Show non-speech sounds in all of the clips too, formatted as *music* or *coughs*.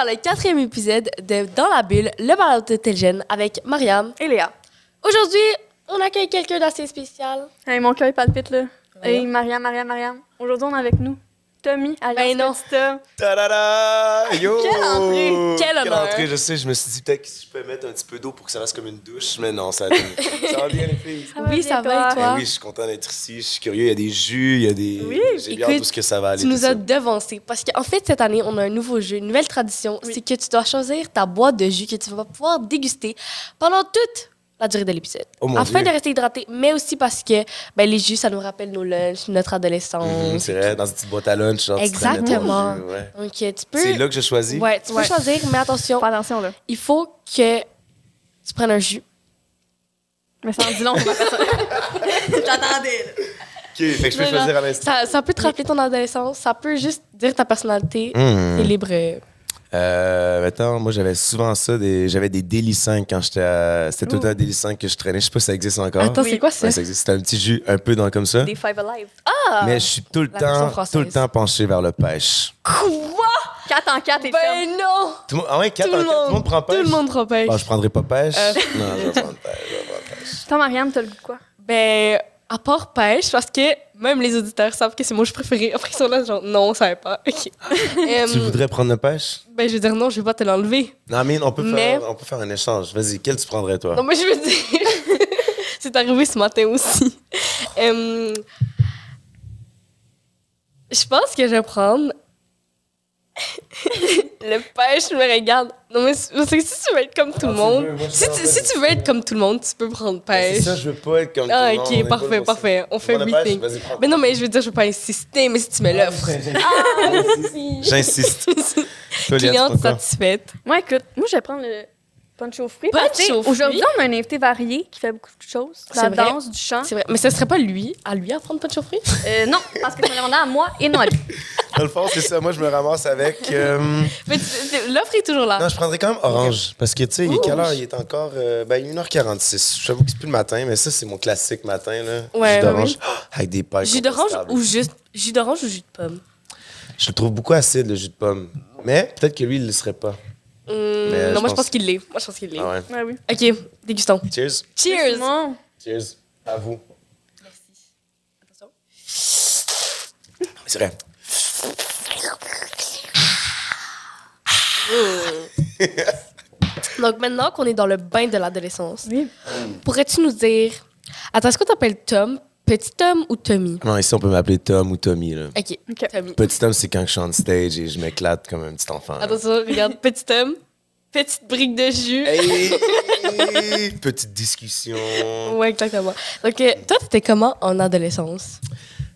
dans le quatrième épisode de Dans la bulle, le balado de Telgen avec Mariam. Et Léa. Aujourd'hui, on accueille quelqu'un d'assez spécial. Hey, mon cœur palpite, là. Ouais. Hey, Mariam, Mariam, Mariam. Aujourd'hui, on est avec nous. Tommy, alias Ben non. Tom. Ta-da-da! *laughs* Yo! Quelle entrée! Quel honneur! entrée, je sais. Je me suis dit peut-être que si je peux mettre un petit peu d'eau pour que ça fasse comme une douche, mais non, ça, *laughs* ça va bien, les filles. Ça Oui, ça va, toi? et toi? Ben oui, je suis content d'être ici. Je suis curieux. Il y a des jus, il y a des. Oui, J'ai bien hâte écoute, d'où ce que ça va aller. Tu nous as devancé parce qu'en fait, cette année, on a un nouveau jeu, une nouvelle tradition. Oui. C'est que tu dois choisir ta boîte de jus que tu vas pouvoir déguster pendant toute la durée de l'épisode. Oh Afin Dieu. de rester hydraté, mais aussi parce que ben, les jus, ça nous rappelle nos lunchs, notre adolescence. Mhm, c'est vrai, dans une petite boîte à lunch. genre, Exactement. jus, ouais. Donc, euh, tu peux. C'est là que je choisis. Ouais, tu peux Ouais. choisir, mais attention, Fais attention, là. il faut que tu prennes un jus. Mais ça en dit long pour ma personne. J'attendais, là. Ok, fait que je peux choisir à l'instant. Ça, ça peut te rappeler ton adolescence, ça peut juste dire ta personnalité. Hmm. C'est libre. Euh, attends, moi j'avais souvent ça, des... j'avais des Daily 5 quand j'étais à... C'était tout le temps Daily 5 que je traînais. Je sais pas si ça existe encore. Attends, Oui. c'est quoi ça? Ouais, ça existe. C'était un petit jus un peu dans comme ça. Des Five Alive. Ah! Mais je suis tout le temps, tout le temps penché vers le pêche. Quoi? 4 en 4 et Ben non! Tout le monde, ah ouais, quatre Tout en quatre, tout le monde, prend pêche. Tout le monde prend pêche. Bon, je prendrai pas pêche. Euh. Non, je vais prendre pêche. Je vais prendre pêche. Toi, Mariam, t'as le goût de quoi? Ben, à part pêche, parce que même les auditeurs savent que c'est mon jeu préféré. *laughs* Après, ils sont là, genre, non, ça va pas. OK. *laughs* Euh, Tu voudrais prendre le pêche? Ben, je veux dire, non, je vais pas te l'enlever. Non, mais on peut, Mais- faire, on peut faire un échange. Vas-y, quel tu prendrais, toi? Non, mais je veux dire, *laughs* c'est arrivé ce matin aussi. Euh, je pense que je vais prendre le pêche, je me regarde. Non, mais c'est- si tu veux être comme tout le Ah, monde, si tu, le si tu veux être comme tout le monde, tu peux prendre C'est pêche. ça, je veux pas être comme Ah, tout le monde. ok, parfait, parfait. On fait prends. Mais non, mais je veux dire, je veux pas insister, mais si tu me l'offres. J'insiste. *laughs* Léa, tu Cliente satisfaite. Moi, écoute, moi, je vais prendre le punch aux fruits. Punch aux fruits? Aujourd'hui, on a un invité varié qui fait beaucoup de choses. La vrai. danse, du chant. C'est vrai. Mais ce serait pas lui, à lui, à prendre de chaufferie? Euh, non, parce que tu me demandais à moi et non à lui. *laughs* Dans le fond, c'est ça. Moi, je me ramasse avec. euh, mais l'offre est toujours là. Non, je prendrais quand même orange. Parce que, tu sais, il est quelle heure? Il est encore. euh, ben, 1h46. J'avoue que c'est plus le matin, mais ça, c'est mon classique matin, là. Ouais, Jus d'orange. Ah, Avec des pailles. Jus d'orange ou juste jus d'orange ou jus de pomme? Je le trouve beaucoup acide, le jus de pomme. Mais peut-être que lui, il ne le serait pas. Mais non, moi je pense- qu'il l'est. Moi je pense qu'il l'est. Ah ouais. Ouais, oui. Ok, dégustons. Cheers. Cheers! Bon. Cheers. À vous. Attention. C'est vrai. Donc maintenant qu'on est dans le bain de l'adolescence, Oui. pourrais-tu nous dire. Attends, est-ce qu'on t'appelle Tom, Petit Tom ou Tommy? Non, ici, on peut m'appeler Tom ou Tommy, là. Ok. Tommy. Petit Tom, c'est quand je suis on stage et je m'éclate comme un petit enfant. là. Attention, regarde, Petit Tom, petite brique de jus. Hey! *laughs* Petite discussion. Ouais, exactement. Donc, toi, t'étais comment en adolescence?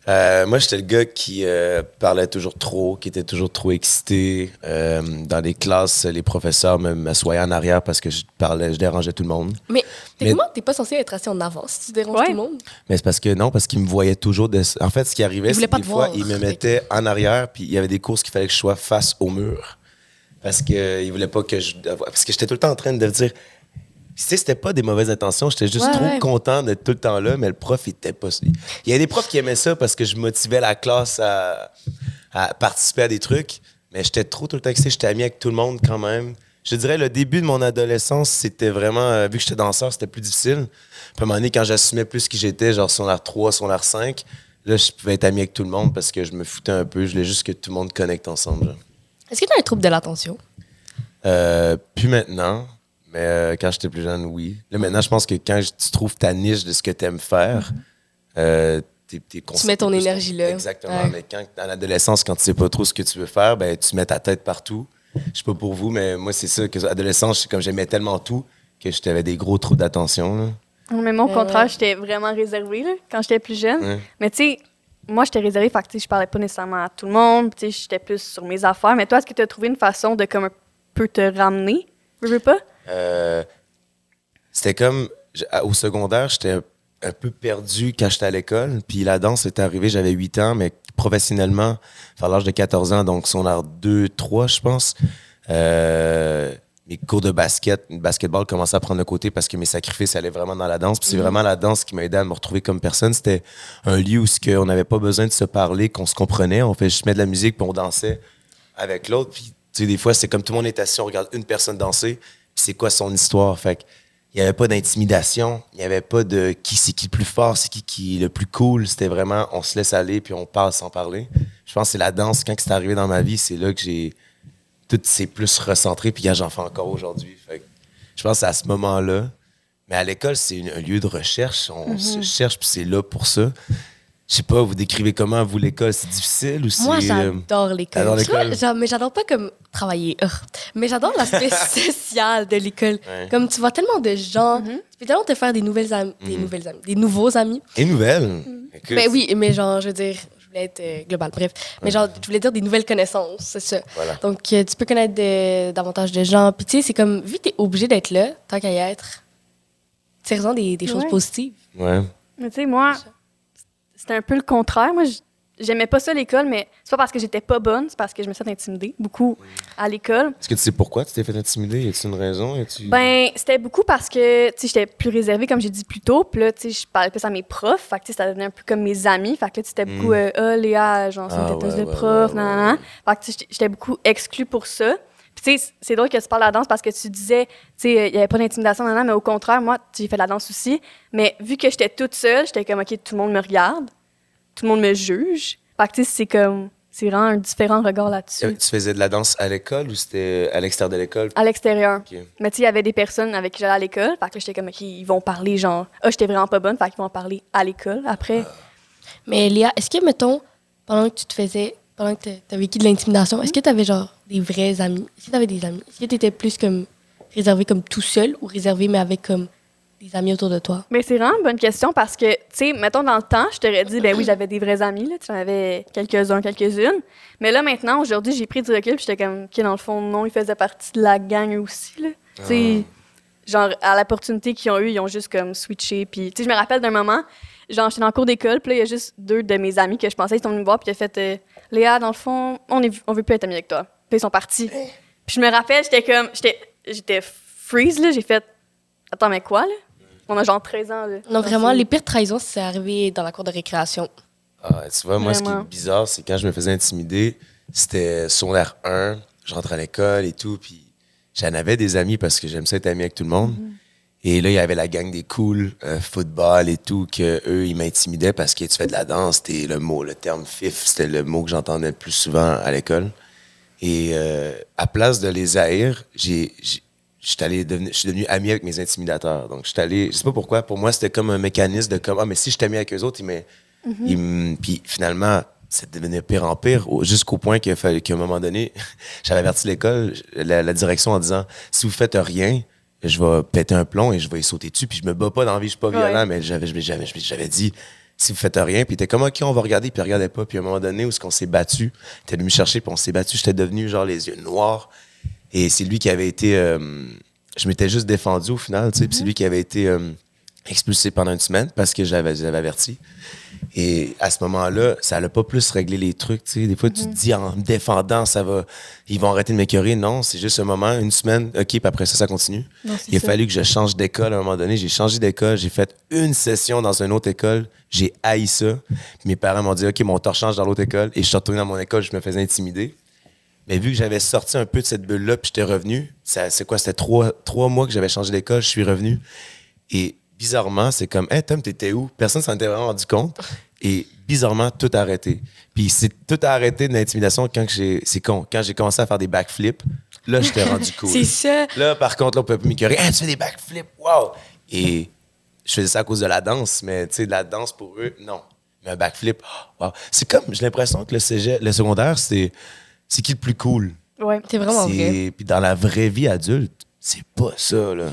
Euh, moi, j'étais le gars qui euh, parlait toujours trop, qui était toujours trop excité. Euh, dans les classes, les professeurs me m'assoyaient en arrière parce que je parlais, je dérangeais tout le monde. Mais, t'es Mais- comment? T'es pas censé être assis en avant si tu déranges Ouais. tout le monde? Mais c'est parce que non, parce qu'ils me voyaient toujours. de- En fait, ce qui arrivait, c'est que des fois, ils me mettaient en arrière, puis il y avait des courses qu'il fallait que je sois face au mur. Parce qu'ils voulaient pas que je. Parce que j'étais tout le temps en train de dire. Tu sais, c'était pas des mauvaises intentions, j'étais juste Ouais, trop ouais. content d'être tout le temps là, mais le prof, il était pas. Il y a des profs qui aimaient ça parce que je motivais la classe à, à participer à des trucs, mais j'étais trop tout le temps excité, j'étais ami avec tout le monde quand même. Je dirais, le début de mon adolescence, c'était vraiment. euh, vu que j'étais danseur, c'était plus difficile. Puis à un moment donné, quand j'assumais plus qui j'étais, genre sur l'air 3, sur l'air 5, là, je pouvais être ami avec tout le monde parce que je me foutais un peu. Je voulais juste que tout le monde connecte ensemble. Est-ce que t'as un trouble de l'attention? Euh, plus maintenant, mais euh, quand j'étais plus jeune, oui. Là, maintenant, je pense que quand tu trouves ta niche de ce que tu aimes faire, euh, t'es, t'es Tu mets ton énergie là. Exactement. Ouais. Mais quand, dans l'adolescence, quand tu sais pas trop ce que tu veux faire, ben, tu mets ta tête partout. Je sais pas pour vous, mais moi, c'est ça. que l'adolescence, c'est comme j'aimais tellement tout que j'avais des gros trous d'attention. là. Mais moi, au Euh, contraire, ouais. j'étais vraiment réservée là, quand j'étais plus jeune. Ouais. Mais tu sais, moi, j'étais réservée, fait que je parlais pas nécessairement à tout le monde. Tu sais, j'étais plus sur mes affaires. Mais toi, est-ce que tu as trouvé une façon de comme un peu te ramener? Je veux pas? Euh, c'était comme au secondaire, j'étais un, peu perdu quand j'étais à l'école. Puis la danse est arrivée, j'avais 8 ans, mais professionnellement, à l'âge de 14 ans, donc son art 2, 3, je pense. Euh, mes cours de basket, basketball commençaient à prendre le côté parce que mes sacrifices allaient vraiment dans la danse. Puis c'est vraiment la danse qui m'a aidé à me retrouver comme personne. C'était un lieu où on n'avait pas besoin de se parler, qu'on se comprenait. On fait juste mettre de la musique puis on dansait avec l'autre. Puis Tu sais, des fois, c'est comme tout le monde est assis, on regarde une personne danser, c'est quoi son histoire? Fait il n'y avait pas d'intimidation, il n'y avait pas de qui c'est qui le plus fort, c'est qui qui est le plus cool. C'était vraiment, on se laisse aller, puis on parle sans parler. Je pense que c'est la danse, quand c'est arrivé dans ma vie, c'est là que j'ai. Tout s'est plus recentré, puis j'en fais encore aujourd'hui. Fait que je pense à ce moment-là. Mais à l'école, c'est un lieu de recherche. On se cherche, puis c'est là pour ça. Je sais pas, vous décrivez comment, vous, l'école, c'est difficile ou c'est. Moi, euh, j'adore l'école. mais j'adore pas comme travailler. Ugh. Mais j'adore l'aspect *laughs* social de l'école. Ouais. Comme tu vois tellement de gens, tu peux tellement te faire des nouvelles amies, des nouvelles amies, des nouveaux amis. Et nouvelle. Écoute, Mais oui, mais genre, je veux dire, je voulais être euh, global, bref. Mais genre, je voulais dire des nouvelles connaissances, c'est ça. Voilà. Donc, euh, tu peux connaître davantage de gens. Puis, tu sais, c'est comme, vu que t'es obligé d'être là, tant qu'à y être, tire-en des, des choses Ouais. positives. Ouais. Mais tu sais, moi, c'était un peu le contraire. Moi, j'aimais pas ça l'école, mais c'est pas parce que j'étais pas bonne, c'est parce que je me suis fait intimider beaucoup à l'école. Est-ce que tu sais pourquoi tu t'es fait intimider? Y a-t-il une raison? Ben, c'était beaucoup parce que, tu sais, j'étais plus réservée, comme j'ai dit plus tôt. Puis là, tu sais, je parlais plus à mes profs. Fait que, tu sais, ça devenait un peu comme mes amis. Fait que là, c'était beaucoup, euh, ah, Léa, genre, c'est Hmm. Ah, une ouais, de ouais, prof, ouais, nan, nan, nan. Fait que, j'étais beaucoup exclue pour ça. Puis, tu sais, c'est drôle que tu parles de la danse parce que tu disais, tu sais, euh, il n'y avait pas d'intimidation, nan, mais au contraire, moi, j'ai fait de la danse aussi. Mais vu que j'étais toute seule, j'étais comme, OK, tout le monde me regarde, tout le monde me juge. Fait que, tu sais, c'est comme, c'est vraiment un différent regard là-dessus. Euh, Tu faisais de la danse à l'école ou c'était à l'extérieur de l'école? À l'extérieur. Ok. Mais tu sais, il y avait des personnes avec qui j'allais à l'école. Fait que là, j'étais comme, OK, ils vont parler, genre, ah, j'étais vraiment pas bonne. Fait qu'ils vont parler à l'école après. Mais Léa, est-ce que, mettons, pendant que tu te faisais, pendant que tu as vécu de l'intimidation, est-ce que tu avais genre des vrais amis? Que tu avais des amis? Que tu étais plus comme réservé comme tout seul ou réservé mais avec comme des amis autour de toi? Mais c'est vraiment une bonne question parce que, tu sais, mettons, dans le temps, je t'aurais dit, ben oui, j'avais des vrais amis, là. Tu en avais quelques-uns, quelques-unes. Mais là, maintenant, aujourd'hui, j'ai pris du recul puis j'étais comme, OK, dans le fond, non, ils faisaient partie de la gang aussi, là. Tu sais, genre, à l'opportunité qu'ils ont eu, ils ont juste comme switché. Puis, tu sais, je me rappelle d'un moment, genre, j'étais le cours d'école, puis là, il y a juste deux de mes amis que je pensais, ils sont venus me voir, puis ils ont fait, euh, Léa, dans le fond, on, est, on veut plus être amis avec toi. Puis ils sont partis. Puis je me rappelle, j'étais comme, j'étais, j'étais freeze, là. J'ai fait, attends, mais quoi, là? On a genre 13 ans, là. Non, vraiment, les pires trahisons, c'est arrivé dans la cour de récréation. Ah, tu vois, moi, ce qui est bizarre, c'est quand je me faisais intimider, c'était secondaire 1, je rentrais à l'école et tout, puis j'en avais des amis parce que j'aime ça être ami avec tout le monde. Et là, il y avait la gang des cools, euh, football et tout, que eux, ils m'intimidaient parce que tu fais de la danse, c'était le mot, le terme fif, c'était le mot que j'entendais le plus souvent à l'école. Et euh, à place de les haïr, j'ai, allé devenir- je suis devenu ami avec mes intimidateurs. Donc, je suis allé, je sais pas pourquoi, pour moi, c'était comme un mécanisme de comme, ah, mais si je ami avec eux autres, ils me- me- puis finalement, ça devenait pire en pire, au- jusqu'au point qu'il qu'à un moment donné, *laughs* j'avais averti l'école, la, la direction en disant, si vous faites rien, je vais péter un plomb et je vais y sauter dessus. Puis je me bats pas dans la vie, je suis pas Ouais. violent, mais j'avais, j'avais, j'avais, j'avais dit, si vous faites rien, puis était comme, OK, on va regarder, puis il regardait pas. Puis à un moment donné, où est-ce qu'on s'est battu, était venu me chercher, puis on s'est battu, j'étais devenu genre les yeux noirs. Et c'est lui qui avait été. euh, je m'étais juste défendu au final, tu sais, puis c'est lui qui avait été euh, expulsé pendant une semaine parce que j'avais averti. Et à ce moment-là, ça n'a pas plus réglé les trucs. Des fois, tu te dis en me défendant, ça va. Ils vont arrêter de m'écœurer. Non, c'est juste un moment, une semaine, OK, puis après ça, ça continue. Non, Il a ça. fallu que je change d'école à un moment donné. J'ai changé d'école, j'ai fait une session dans une autre école. J'ai haï ça. Puis mes parents m'ont dit, OK, mon temps change dans l'autre école. Et je suis retourné dans mon école, je me faisais intimider. Mais vu que j'avais sorti un peu de cette bulle-là, puis j'étais revenu, c'est quoi, c'était trois, trois mois que j'avais changé d'école, je suis revenu. Et bizarrement, c'est comme, hey Tom, t'étais où? Personne s'en était vraiment rendu compte. Et bizarrement, tout a arrêté. Puis c'est tout a arrêté de l'intimidation quand j'ai, c'est con, quand j'ai commencé à faire des backflips, là, j'étais rendu *laughs* cool. C'est ça. Là, par contre, là, on peut plus m'écœurer. Hey, tu fais des backflips, wow! Et je faisais ça à cause de la danse, mais tu sais, de la danse pour eux, non. Mais un backflip, oh, wow. C'est comme, j'ai l'impression que le, cégep, le secondaire, c'est, c'est qui le plus cool? Ouais. C'est vraiment vrai. Puis dans la vraie vie adulte, c'est pas ça, là.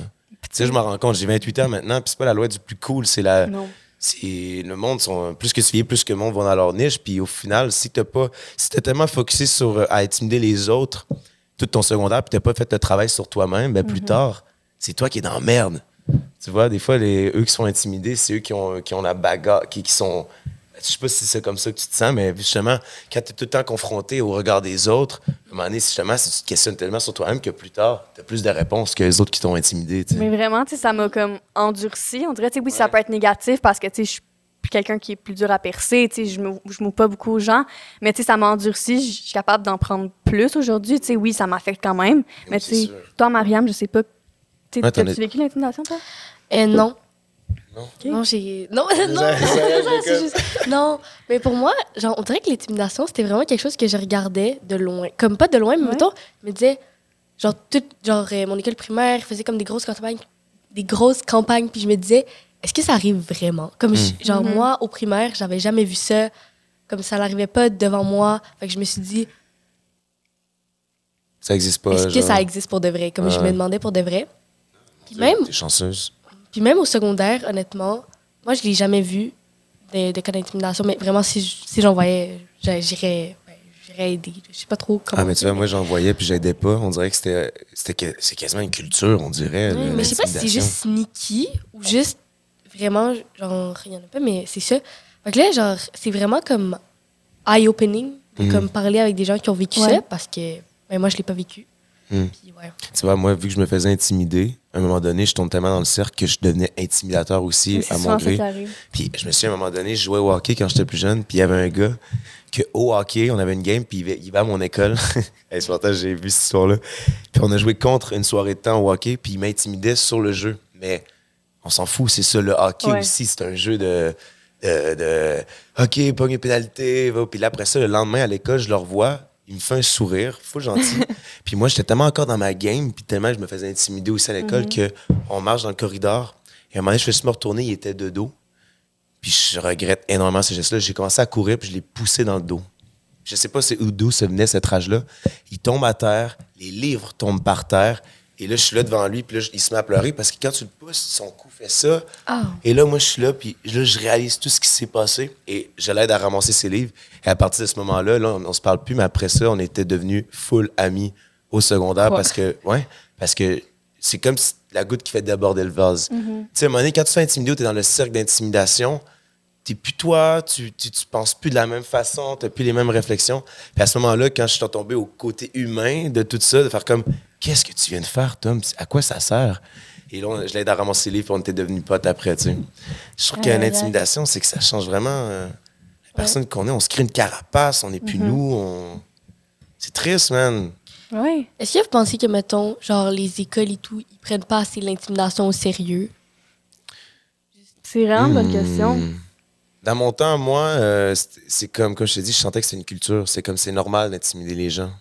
Tu sais, je me rends compte, j'ai 28 ans maintenant, puis c'est pas la loi du plus cool, c'est la. Non. C'est le monde sont plus que tu vieillis, plus que le monde va dans leur niche, puis au final, si t'as pas, si t'es tellement focusé sur euh, à intimider les autres tout ton secondaire, puis t'as pas fait le travail sur toi-même, ben plus tard, c'est toi qui es dans la merde. Tu vois, des fois, les, eux qui sont intimidés, c'est eux qui ont, qui ont la bagarre, qui, qui sont. Je sais pas si c'est comme ça que tu te sens, mais justement, quand tu es tout le temps confronté au regard des autres, à un moment donné, justement, si tu te questionnes tellement sur toi-même que plus tard, tu as plus de réponses que les autres qui t'ont intimidé. Mais vraiment, tu sais, ça m'a comme endurci. On dirait, tu sais, oui, ça peut être négatif parce que, tu sais, je plus quelqu'un qui est plus dur à percer. Tu sais, je ne je m'ouvre pas beaucoup aux gens. Mais tu sais, ça m'a endurci. Je suis capable d'en prendre plus aujourd'hui. Tu sais, oui, ça m'affecte quand même. mais tu sais, toi, Mariam, je sais pas. Tu sais, Ouais, es- vécu l'intimidation, toi? Euh, non. Non. Non, j'ai. Non, non, c'est juste- Non, mais pour moi, genre, on dirait que l'intimidation, c'était vraiment quelque chose que je regardais de loin. Comme pas de loin, mais Ouais. mettons, je me disais, genre, toute, genre, euh, mon école primaire faisait comme des grosses campagnes, des grosses campagnes, puis je me disais, est-ce que ça arrive vraiment? Comme, je- genre, Mhm. moi, au primaire, j'avais jamais vu ça. Comme ça n'arrivait pas devant moi. Fait que je me suis dit, Ça existe pas. est-ce que ça existe pour de vrai? Comme je me demandais pour de vrai. Puis même, T'es chanceuse. Puis même au secondaire, honnêtement, moi, je l'ai jamais vu de, de cas d'intimidation. Mais vraiment, si, si j'en voyais, j'irais ben, j'irais aider. Je sais pas trop comment. Ah, mais tu vois, moi, j'en voyais puis j'aidais pas. On dirait que c'était. c'était que- C'est quasiment une culture, on dirait. Mais je sais pas si c'est juste sneaky ou juste vraiment, genre, il y en a pas, mais c'est ça. Fait que là, genre, c'est vraiment comme eye-opening, Mhm. comme parler avec des gens qui ont vécu Ouais. ça, parce que ben, moi, je l'ai pas vécu. Puis, ouais. Tu vois, moi, vu que je me faisais intimider, à un moment donné, je tombe tellement dans le cercle que je devenais intimidateur aussi à mon gré. Puis je me souviens, à un moment donné, je jouais au hockey quand j'étais plus jeune, puis il y avait un gars que au hockey, on avait une game, puis il va, il va à mon école. *laughs* hey, ce matin, j'ai vu cette histoire-là. Puis on a joué contre une soirée de temps au hockey, puis il m'intimidait sur le jeu. Mais on s'en fout, c'est ça, le hockey Ouais. aussi, c'est un jeu de... de, de OK, pogne une pénalité, va. Puis là, après ça, le lendemain, à l'école, je le revois, il me fait un sourire, fou gentil. *laughs* puis moi, j'étais tellement encore dans ma game, puis tellement je me faisais intimider aussi à l'école que on marche dans le corridor. Et à un moment donné, je fais juste me retourner, il était de dos. Puis je regrette énormément ce geste-là. J'ai commencé à courir, puis je l'ai poussé dans le dos. Je sais pas d'où ça venait cette rage-là. Il tombe à terre, les livres tombent par terre, et là, je suis là devant lui, puis là, il se met à pleurer parce que quand tu le pousses, son cou fait ça. Ah. Et là, moi, je suis là, puis là, je réalise tout ce qui s'est passé, et je l'aide à ramasser ses livres. Et à partir de ce moment-là, là, on, on se parle plus, mais après ça, on était devenus full amis au secondaire Ouais. parce que, ouais, parce que c'est comme la goutte qui fait déborder le vase. Tu sais, à un moment donné, quand tu te fais intimider ou tu es dans le cercle d'intimidation, t'es plus toi, tu, tu, tu penses plus de la même façon, t'as plus les mêmes réflexions. Puis à ce moment-là, quand je suis tombé au côté humain de tout ça, de faire comme Qu'est-ce que tu viens de faire, Tom? À quoi ça sert? Et là, je l'aide à ramasser les livres, puis on était devenus potes après, tu sais. Je trouve qu'il y a une intimidation, c'est que ça change vraiment euh, la personne qu'on est. On se crée une carapace, on n'est plus nous. on- C'est triste, man. Oui. Est-ce que vous pensez que, mettons, genre, les écoles et tout, ils prennent pas assez l'intimidation au sérieux? C'est vraiment une bonne Hmm. question. Dans mon temps, moi, euh, c'est c'est comme, comme je te dis, je sentais que c'était une culture. C'est comme c'est normal d'intimider les gens.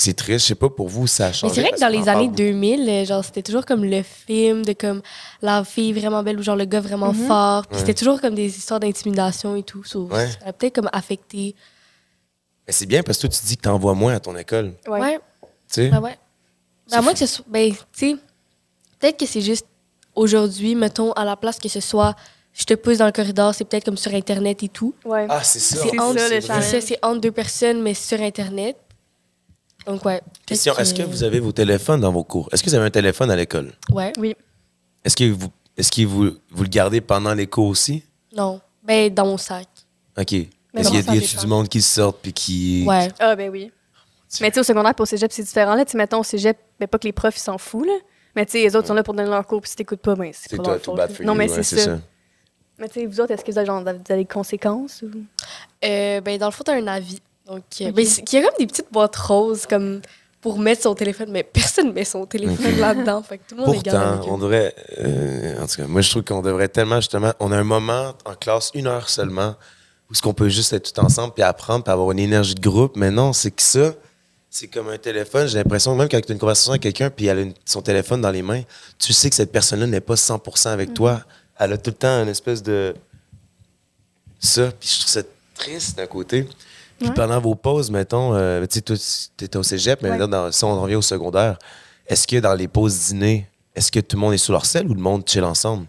C'est triste. Je sais pas pour vous, ça a Mais changé. c'est vrai que dans les années beaucoup. 2000, euh, genre, c'était toujours comme le film de comme la fille vraiment belle ou genre le gars vraiment fort. Puis Ouais. c'était toujours comme des histoires d'intimidation et tout. So, Ouais. Ça a peut-être comme affecté. Mais c'est bien parce que toi, tu dis que t'en vois moins à ton école. Ouais. Ouais. Tu sais? Ben ouais. Ben, à moins fou. que ce soit. Ben, tu sais, peut-être que c'est juste aujourd'hui, mettons, à la place que ce soit je te pousse dans le corridor, c'est peut-être comme sur Internet et tout. Ouais. Ah, c'est ça. C'est entre- ça, challenge. ça, c'est entre deux personnes, mais sur Internet. Donc, ouais. Question, est-ce que vous avez vos téléphones dans vos cours? Est-ce que vous avez un téléphone à l'école? Ouais. Oui. Est-ce que vous, est-ce que vous, vous le gardez pendant les cours aussi? Non. Ben, dans mon sac. OK. Mais Est-ce qu'il y a, y dépend? du monde qui sortent puis qui. Ouais. Ah, ben oui. Mais tu sais, au secondaire puis au cégep, c'est différent. Là, tu sais, mettons, au cégep, ben pas que les profs, ils s'en foutent, là. Mais tu sais, les autres sont là pour donner leur cours, puis si t'écoutes pas, ben c'est C'est pas toi, leur tout faute. Non, you, mais ouais, c'est ça. Mais tu sais, vous autres, est-ce que vous avez, genre, vous avez des conséquences? Ou... Euh, ben, dans le fond, t'as un avis. Donc, il y a comme des petites boîtes roses comme pour mettre son téléphone, mais personne met son téléphone là-dedans. Fait que tout le monde regarde Pourtant, on devrait. euh, en tout cas, moi, je trouve qu'on devrait tellement, justement. On a un moment en classe, une heure seulement, où ce qu'on peut juste être tout ensemble puis apprendre puis avoir une énergie de groupe. Mais non, c'est que ça, c'est comme un téléphone. J'ai l'impression, même quand tu as une conversation avec quelqu'un puis elle a une- son téléphone dans les mains, tu sais que cette personne-là n'est pas 100% avec toi. Elle a tout le temps une espèce de. Ça. Puis je trouve ça triste d'un côté. Puis Ouais. pendant vos pauses, mettons, euh, tu étais au cégep, mais Ouais. là, dans, si on revient au secondaire, est-ce que dans les pauses dîner, est-ce que tout le monde est sur leur selle ou le monde chill ensemble?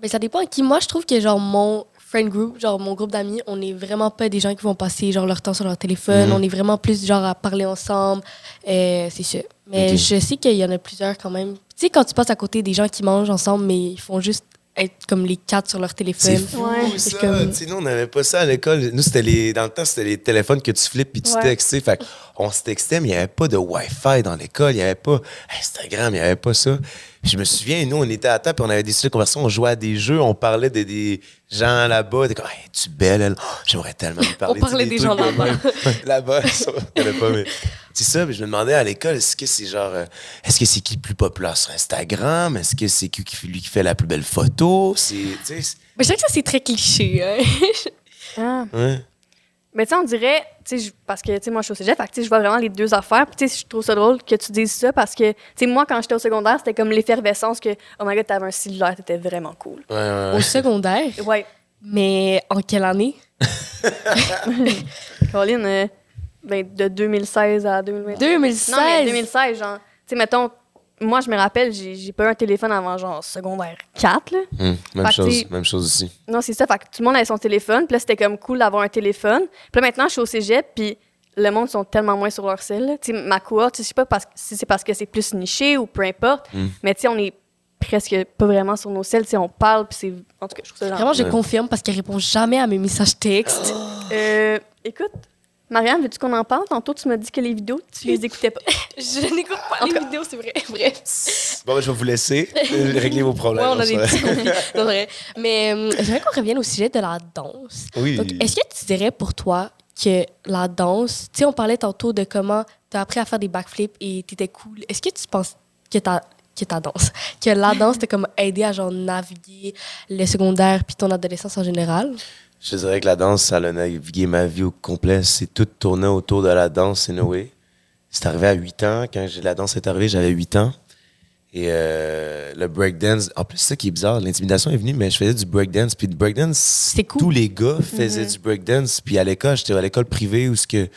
Ben, ça dépend qui. Moi, je trouve que genre mon friend group, genre mon groupe d'amis, on n'est vraiment pas des gens qui vont passer genre leur temps sur leur téléphone. Mhm. On est vraiment plus genre à parler ensemble. Euh, c'est ça. Mais je sais qu'il y en a plusieurs quand même. Tu sais, quand tu passes à côté des gens qui mangent ensemble, mais ils font juste être comme les quatre sur leur téléphone. C'est fou, Ouais. ça! Comme- nous, on n'avait pas ça à l'école. Nous, c'était les... Dans le temps, c'était les téléphones que tu flippes puis tu Ouais. textes. Fait on se textait, mais il n'y avait pas de Wi-Fi dans l'école. Il n'y avait pas Instagram, il n'y avait pas ça. Puis je me souviens, nous, on était à table, puis on avait des sujets de conversation, on jouait à des jeux, on parlait de des gens là-bas. T'es comme, hey, tu belle, elle. Oh, J'aimerais tellement lui *laughs* parler. On parlait des gens là-bas. *laughs* là-bas, *laughs* ça, pas, mais. C'est ça, mais je me demandais à l'école, est-ce que c'est genre. euh, est-ce que c'est qui le plus populaire sur Instagram? Est-ce que c'est qui, qui- lui qui fait la plus belle photo? C'est. Tu sais, c'est- Mais je sais que ça, c'est très cliché. Hein? Ah. ouais. Mais tu sais, on dirait, tu sais, je- parce que, tu sais, moi, je suis au cégep, fait que, tu sais, je vois vraiment les deux affaires. Puis, tu sais, je trouve ça drôle que tu dises ça parce que, tu sais, moi, quand j'étais au secondaire, c'était comme l'effervescence que, oh my god, t'avais un cellulaire, t'étais vraiment cool. Ouais, ouais, Au secondaire? Ouais. Mais en quelle année? *laughs* Caroline, euh, ben, de 2016 à 2020. 2016. Non, mais 2016, genre, tu sais, mettons, moi, je me rappelle, j'ai pas eu un téléphone avant, genre, secondaire 4, là. Hum, même Fait chose, c'est- même chose aussi. Non, c'est ça. Fait que tout le monde avait son téléphone. Puis là, c'était comme cool d'avoir un téléphone. Puis là, maintenant, je suis au cégep. Puis le monde sont tellement moins sur leur cell. Tu sais, ma cohorte, je sais pas parce- si c'est parce que c'est plus niché ou peu importe. Mm. Mais tu sais, on est presque pas vraiment sur nos sais, on parle. Puis c'est. En tout cas, je trouve ça Vraiment, je Ouais. confirme parce qu'elle répond jamais à mes messages textes. *gasps* Euh, écoute, Marianne, veux-tu qu'on en parle? Tantôt, tu m'as dit que les vidéos, tu les écoutais pas. *laughs* Je n'écoute pas les vidéos, c'est vrai. *laughs* Bref. Bon, ben, je vais vous laisser *laughs* régler vos Ouais, problèmes. on a des ça. petits conflits. C'est vrai. Mais euh, j'aimerais qu'on revienne au sujet de la danse. Oui. Donc, est-ce que tu dirais pour toi que la danse, tu sais, on parlait tantôt de comment tu as appris à faire des backflips et tu étais cool. Est-ce que tu penses que ta, que ta danse, que la danse t'a comme aidé à genre naviguer le secondaire puis ton adolescence en général? Je dirais que la danse, ça a navigué ma vie au complet. C'est tout tourné autour de la danse, in a way. C'est arrivé à 8 ans. Quand j'ai- la danse est arrivée, j'avais 8 ans. Et euh, le breakdance, en plus, c'est ça qui est bizarre. L'intimidation est venue, mais je faisais du breakdance. Puis le breakdance, cool. tous les gars faisaient du breakdance. Puis à l'école, j'étais à l'école privée où c'était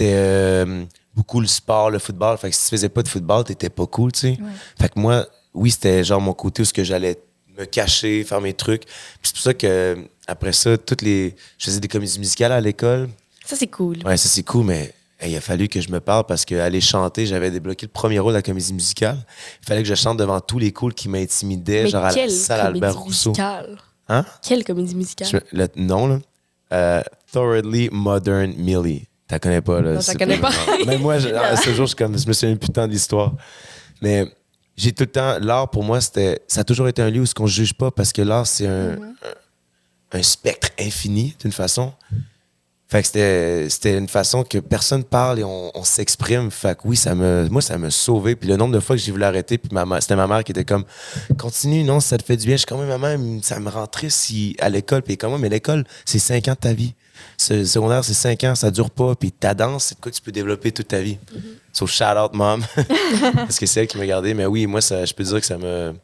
euh, beaucoup le sport, le football. Fait que si tu faisais pas de football, t'étais pas cool, tu sais. Fait que moi, oui, c'était genre mon côté où ce que j'allais me cacher, faire mes trucs. Puis c'est pour ça que après ça, toutes les, je faisais des comédies musicales à l'école. Ça, c'est cool. Ouais, ça c'est cool, mais hey, il a fallu que je me parle parce qu'aller chanter, j'avais débloqué le premier rôle de la comédie musicale. Il fallait que je chante devant tous les cools qui m'intimidaient, Mais genre à la salle Albert Rousseau. musicale? Hein? Quelle comédie musicale? Je- le nom, là. Euh, Thoroughly Modern Millie. T'as connais pas, là. Non, t'as connais pas. Même moi, je- à *laughs* ce jour, je, comme, je me souviens plus tant de l'histoire. Mais j'ai tout le temps. L'art, pour moi, c'était. Ça a toujours été un lieu où ce qu'on ne juge pas parce que l'art, c'est un, un, un spectre infini, d'une façon. Fait que c'était, c'était une façon que personne parle et on, on s'exprime. Fait que oui, ça me, moi, ça m'a sauvé. Puis le nombre de fois que j'ai voulu arrêter, puis ma, mère- c'était ma mère qui était comme, continue, non, ça te fait du bien. Je suis comme, ma mère, ça me rend triste si, à l'école. Puis comme, mais l'école, c'est cinq ans de ta vie. Ce secondaire, c'est cinq ans, ça dure pas. Puis ta danse, c'est de quoi que tu peux développer toute ta vie. So, shout out, mom. *laughs* Parce que c'est elle qui m'a gardé. Mais oui, moi, ça, je peux dire que ça me,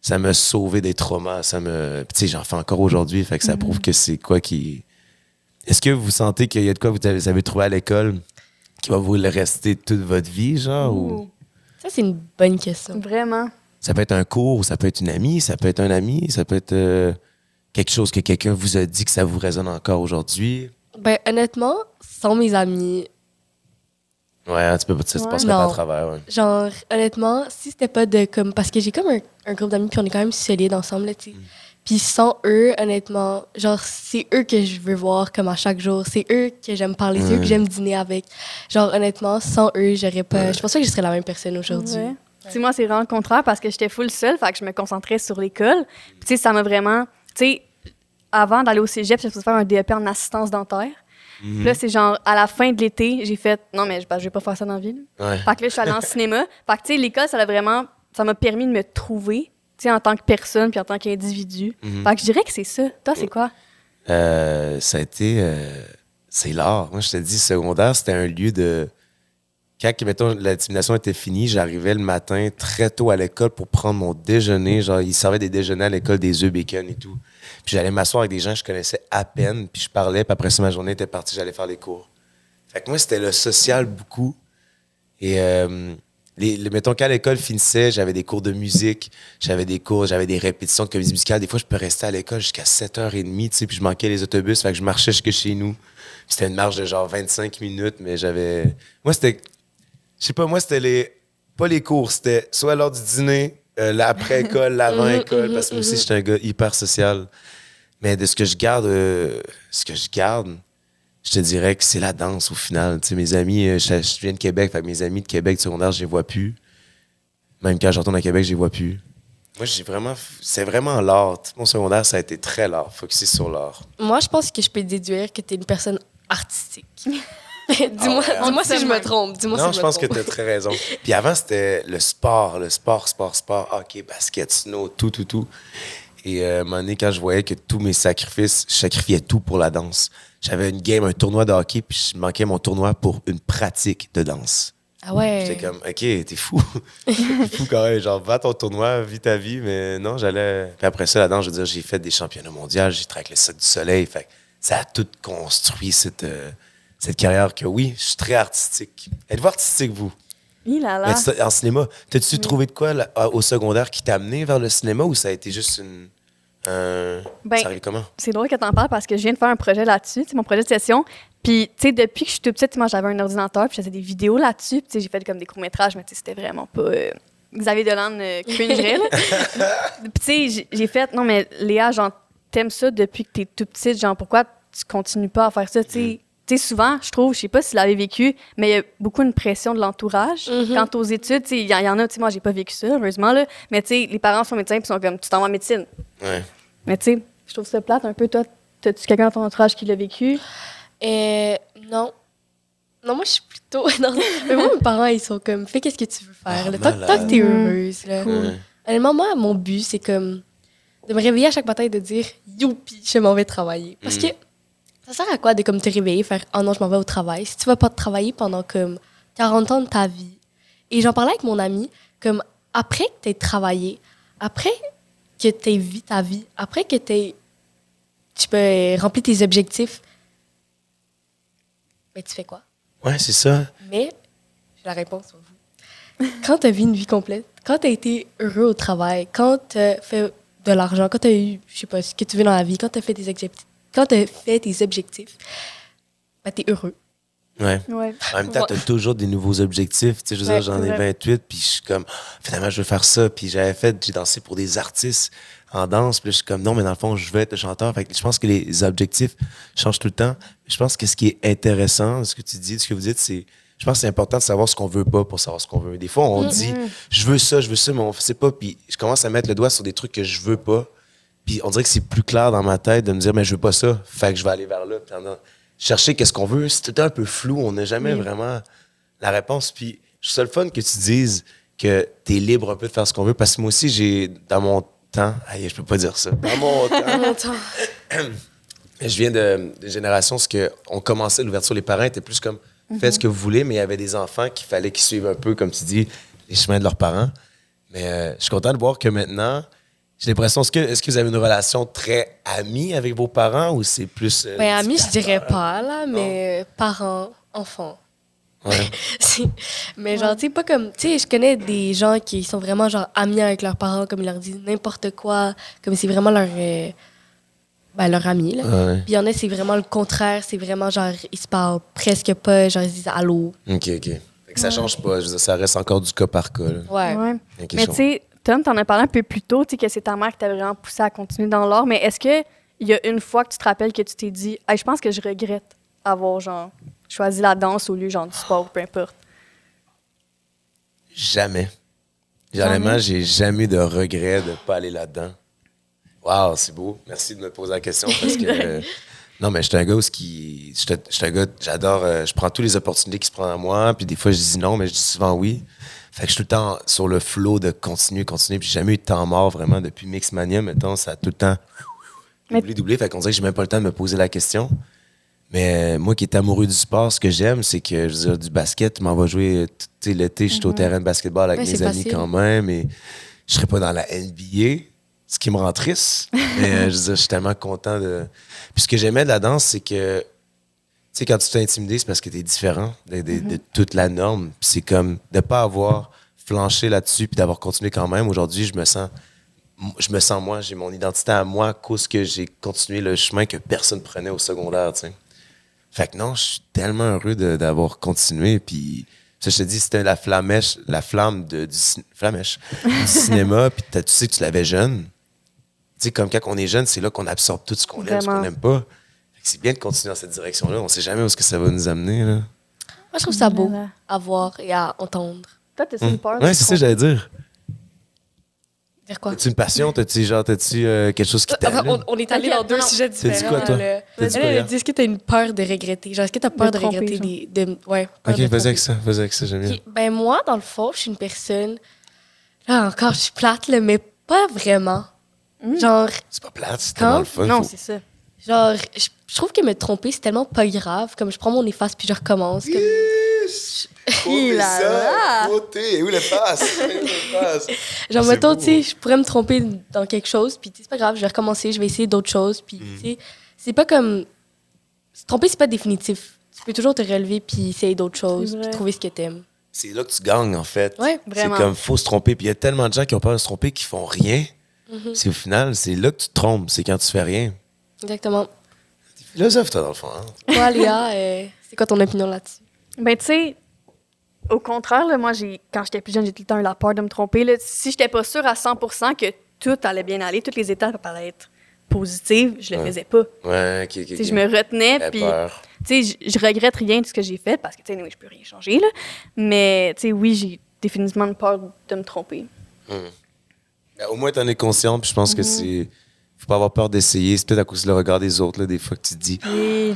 ça m'a sauvé des traumas. Ça me, tu sais, j'en fais encore aujourd'hui. Fait que ça prouve que c'est quoi qui, est-ce que vous sentez qu'il y a de quoi vous avez, vous avez trouvé à l'école qui va vous le rester toute votre vie, genre? Ou? Ça, c'est une bonne question. Vraiment. ça peut être un cours, ou ça peut être une amie, ça peut être un ami, ça peut être euh, quelque chose que quelqu'un vous a dit que ça vous résonne encore aujourd'hui. Ben, honnêtement, sans mes amis, Ouais, tu peux pas, ça se Ouais. passerait pas à travers. Ouais. genre, honnêtement, si c'était pas de comme. Parce que j'ai comme un, un groupe d'amis, puis on est quand même solides ensemble, là, tu sais. Puis sans eux, honnêtement, genre, c'est eux que je veux voir comme à chaque jour. C'est eux que j'aime parler, c'est eux que j'aime dîner avec. Genre, honnêtement, sans eux, j'aurais pas. Je pense pas que je serais la même personne aujourd'hui. Ouais. Tu sais, moi, c'est vraiment le contraire parce que j'étais full seule, fait que je me concentrais sur l'école. Puis, tu sais, ça m'a vraiment. Tu sais, avant d'aller au cégep, supposée faire un DEP en assistance dentaire. Puis là, c'est genre, à la fin de l'été, j'ai fait non, mais ben, je vais pas faire ça dans la vie. là. Ouais. Fait que là, je suis allée en *laughs* cinéma. Fait que, tu sais, l'école, ça a vraiment. Ça m'a permis de me trouver, tu sais, en tant que personne puis en tant qu'individu. Mhm. Fait que je dirais que c'est ça. Toi, c'est quoi? Euh, ça a été. euh, c'est l'art. Moi, je te dis, secondaire, c'était un lieu de. Quand, mettons, l'intimidation était finie, j'arrivais le matin très tôt à l'école pour prendre mon déjeuner. Genre, ils servaient des déjeuners à l'école, des œufs bacon et tout. Puis j'allais m'asseoir avec des gens que je connaissais à peine, puis je parlais, puis après ça, ma journée était partie, j'allais faire les cours. Fait que moi, c'était le social beaucoup. Et euh, les, les- mettons qu'à l'école finissait, j'avais des cours de musique, j'avais des cours, j'avais des répétitions de comédie musicale. Des fois, je peux rester à l'école jusqu'à 7h30, tu sais, puis je manquais les autobus, fait que je marchais jusque chez nous. C'était une marche de genre 25 minutes, mais j'avais. Moi, c'était. Je sais pas, moi, c'était les. Pas les cours, c'était soit lors du dîner, euh, l'après-école, *laughs* l'avant-école, parce que moi aussi, j'étais un gars hyper social. Mais de ce que je garde, euh, ce que je garde, je te dirais que c'est la danse au final. Tu sais, mes amis, euh, je, je viens de Québec, fait que mes amis de Québec du secondaire, je les vois plus. Même quand je retourne à Québec, je les vois plus. Moi, j'ai vraiment. C'est vraiment l'art. Tout Mon secondaire, ça a été très l'art, focusé sur l'art. Moi, je pense que je peux déduire que tu es une personne artistique. *laughs* dis-moi Ah ouais, si je me trompe. Dis-moi Non, si je me pense que tu as très raison. *laughs* Puis avant, c'était le sport, le sport, sport, sport, hockey, basket, snow, tout, tout, tout. Et euh, à un moment donné, quand je voyais que tous mes sacrifices, je sacrifiais tout pour la danse. J'avais une game, un tournoi de hockey, puis je manquais mon tournoi pour une pratique de danse. Ah ouais. J'étais comme, OK, t'es fou. t'es *laughs* fou quand même. Genre, va ton tournoi, vis ta vie. Mais non, j'allais. Puis après ça, la danse, je veux dire, j'ai fait des championnats mondiaux, j'ai avec le du Soleil. Fait ça a tout construit cette, euh, cette carrière que oui, je suis très artistique. Êtes-vous artistique, vous? Il a là. en cinéma, t'as-tu trouvé de quoi là, au secondaire qui t'a amené vers le cinéma ou ça a été juste une. Un- Ben, ça arrive comment? C'est drôle que tu en parles parce que je viens de faire un projet là-dessus, c'est mon projet de session. Puis, tu sais, depuis que je suis toute petite, moi, j'avais un ordinateur, puis je faisais des vidéos là-dessus. Puis, tu sais, j'ai fait comme des courts-métrages, mais tu sais, c'était vraiment pas euh, Xavier Dolan euh, cringerait, là. *laughs* Puis, tu sais, j'ai- fait, non, mais Léa, genre, t'aimes ça depuis que t'es toute petite, genre, pourquoi tu continues pas à faire ça, tu sais? Sais, souvent, je trouve, je sais pas si tu l'avais vécu, mais il y a beaucoup une pression de l'entourage. Mhm. Quant aux études, tu sais, il y, en- il y en a, tu sais, moi, j'ai pas vécu ça, heureusement, là. Mais, tu sais, les parents sont médecins, puis sont comme, tu t'en vas en médecine. Ouais. Mais tu sais, je trouve ça plate un peu. Toi, t'as-tu quelqu'un dans ton entourage qui l'a vécu? Euh, non. Non, moi, je suis plutôt. *laughs* non, mais moi, mes parents, ils sont comme, fais qu'est-ce que tu veux faire. Ah, là. Tant, que t'es Mm. heureuse. Là. Ouais. Honnêtement, moi, mon but, c'est comme de me réveiller à chaque matin et de dire Youpi, je m'en vais travailler. Parce Mm. que ça sert à quoi de comme te réveiller, faire Oh non, je m'en vais au travail. Si tu vas pas te travailler pendant comme 40 ans de ta vie? Et j'en parlais avec mon ami, comme après que tu aies travaillé, après que tu aies vu ta vie, après que t'aies- tu peux remplir tes objectifs, mais tu fais quoi? Ouais, c'est ça. Mais j'ai la réponse pour vous. *laughs* Quand tu as vu une vie complète, quand tu as été heureux au travail, quand tu as fait de l'argent, quand tu as eu, je sais pas, ce que tu veux dans la vie, quand tu as fait tes objectifs, quand tu fait tes objectifs, ben, tu es heureux. Ouais. Ouais. En même temps, tu as toujours des nouveaux objectifs. Tu sais, je veux Ouais, dire, j'en ai vrai. 28, puis je suis comme, finalement, je veux faire ça. Puis j'avais fait, j'ai dansé pour des artistes en danse. Puis je suis comme, non, mais dans le fond, je veux être chanteur. Fait que je pense que les objectifs changent tout le temps. Je pense que ce qui est intéressant, ce que tu dis, ce que vous dites, c'est, je pense que c'est important de savoir ce qu'on veut pas pour savoir ce qu'on veut. Des fois, on dit, je veux ça, je veux ça, mais on sait pas. Puis je commence à mettre le doigt sur des trucs que je veux pas. Puis on dirait que c'est plus clair dans ma tête de me dire, mais je veux pas ça. Fait que je vais aller vers là. Puis en- chercher qu'est-ce qu'on veut, c'est tout un peu flou. On n'a jamais vraiment la réponse. Puis je trouve le fun que tu dises que tu es libre un peu de faire ce qu'on veut. Parce que moi aussi, j'ai, dans mon temps, aïe, je peux pas dire ça. Dans mon *laughs* temps, *coughs* je viens de, de génération, ce que on commençait l'ouverture, les parents étaient plus comme faites ce que vous voulez, mais il y avait des enfants qu'il fallait qu'ils suivent un peu, comme tu dis, les chemins de leurs parents. Mais euh, je suis content de voir que maintenant, j'ai l'impression, est-ce que, est-ce que vous avez une relation très amie avec vos parents ou c'est plus. euh, Ben, amis, je dirais pas, là, mais parents, enfants. Ouais. *laughs* Mais genre, tu sais, pas comme. Tu sais, je connais des gens qui sont vraiment, genre, amis avec leurs parents, comme ils leur disent n'importe quoi, comme c'est vraiment leur. euh, ben, leur ami, là. Ouais. Puis il y en a, c'est vraiment le contraire. C'est vraiment genre, ils se parlent presque pas, genre, ils se disent allô. OK, OK. Fait que ça change pas. Je veux dire, ça reste encore du cas par cas. là. Ouais. Ouais. Mais tu sais, Tom, t'en as parlé un peu plus tôt, tu sais, que c'est ta mère qui t'a vraiment poussé à continuer dans l'art. Mais est-ce que il y a une fois que tu te rappelles que tu t'es dit, Hey, je pense que je regrette avoir, genre, choisi la danse au lieu, genre, du sport, peu importe? Jamais. Jamais? Honnêtement, j'ai jamais eu de regret de pas aller là-dedans. Wow, c'est beau. Merci de me poser la question parce que. *laughs* euh, non, mais je suis un gars qui. Je je un gars, j'adore. euh, je prends toutes les opportunités qui se prennent à moi, puis des fois, je dis non, mais je dis souvent oui. Fait que je suis tout le temps sur le flow de continuer, continuer, puis j'ai jamais eu de temps mort vraiment depuis Mixmania. Mettons, ça a tout le temps. Mais- Doublé, doublé. Fait qu'on dirait que j'ai même pas le temps de me poser la question. Mais euh, moi qui est amoureux du sport, ce que j'aime, c'est que je veux dire, du basket, tu m'en vas jouer tout tu sais, l'été, je suis au terrain de basketball avec mes amis facile. quand même. Et je serais pas dans la NBA, ce qui me rend triste. *laughs* Mais euh, je veux dire, je suis tellement content de. Puis ce que j'aimais de la danse, c'est que sais, quand tu t'es intimidé, c'est parce que tu es différent de, de- de toute la norme. C'est comme de pas avoir flanché là-dessus puis d'avoir continué quand même. Aujourd'hui, je me sens je me sens moi, j'ai mon identité à moi à cause que j'ai continué le chemin que personne prenait au secondaire, tu sais. Fait que non, je suis tellement heureux d'avoir continué. Puis, ça, je te dis, c'était la flamèche, la flamme de, du, flamèche, du *laughs* cinéma. Puis, tu sais que tu l'avais jeune. Tu sais, comme quand on est jeune, c'est là qu'on absorbe tout ce qu'on aime, ce qu'on n'aime pas. C'est bien de continuer dans cette direction-là. On sait jamais où est-ce que ça va nous amener. Là. Moi, je trouve ça beau à voir et à entendre. Toi, t'as une peur? Ouais, c'est ça, que j'allais dire. Quoi? T'as-tu une passion? T'as-tu genre, t'as-tu euh, quelque chose qui Enfin, t'allume? on, on est allé dans deux non. sujets T'as dit différents. quoi, toi? T'as dit Elle, quoi, elle a hier? dit, est-ce que t'as une peur de regretter? Genre, est-ce que t'as peur De de, tromper, regretter genre. des. De, ouais, peur Ok, de vas-y tromper. avec ça, vas-y avec ça, j'aime bien. Ben, moi, dans le fond, je suis une personne. Là, encore, je suis plate, là, mais pas vraiment. Genre, C'est pas plate, c'est Quand? tellement le fun. Non, faut- c'est ça. Genre je, je trouve que me tromper, c'est tellement pas grave. Comme je prends mon efface puis je recommence. Comme... *laughs* Là. Où le passe? *laughs* Où le passe? Genre, mettons, tu sais, je pourrais me tromper dans quelque chose, puis tu sais, c'est pas grave, je vais recommencer, je vais essayer d'autres choses, puis Mm. tu sais, c'est pas comme. Se tromper, c'est pas définitif. Tu peux toujours te relever, puis essayer d'autres choses, puis trouver ce que t'aimes. C'est là que tu gagnes, en fait. Ouais, C'est comme, faut se tromper. Puis il y a tellement de gens qui ont peur de se tromper qui font rien. Mhm. C'est au final, c'est là que tu te trompes. C'est quand tu fais rien. Exactement. T'es philosophe, toi, dans le fond. Hein? Toi, Léa, euh, c'est quoi ton opinion là-dessus? Ben, tu sais, au contraire, là, moi, j'ai, quand j'étais plus jeune, j'ai tout le temps eu la peur de me tromper. Là. Si j'étais pas sûre à 100% que tout allait bien aller, toutes les étapes allaient être positives, je le Ouais. faisais pas. Ouais, ok, ok. Tu sais, Je me retenais, puis tu je, je regrette rien de ce que j'ai fait parce que, tu sais, anyway, je peux rien changer, là. Mais, tu sais, oui, j'ai définitivement peur de me tromper. Ben, au moins, t'en es conscient. Puis je pense Mhm. que c'est. Faut pas avoir peur d'essayer. C'est peut-être à cause du regard des autres, là, des fois, que tu te dis. Et-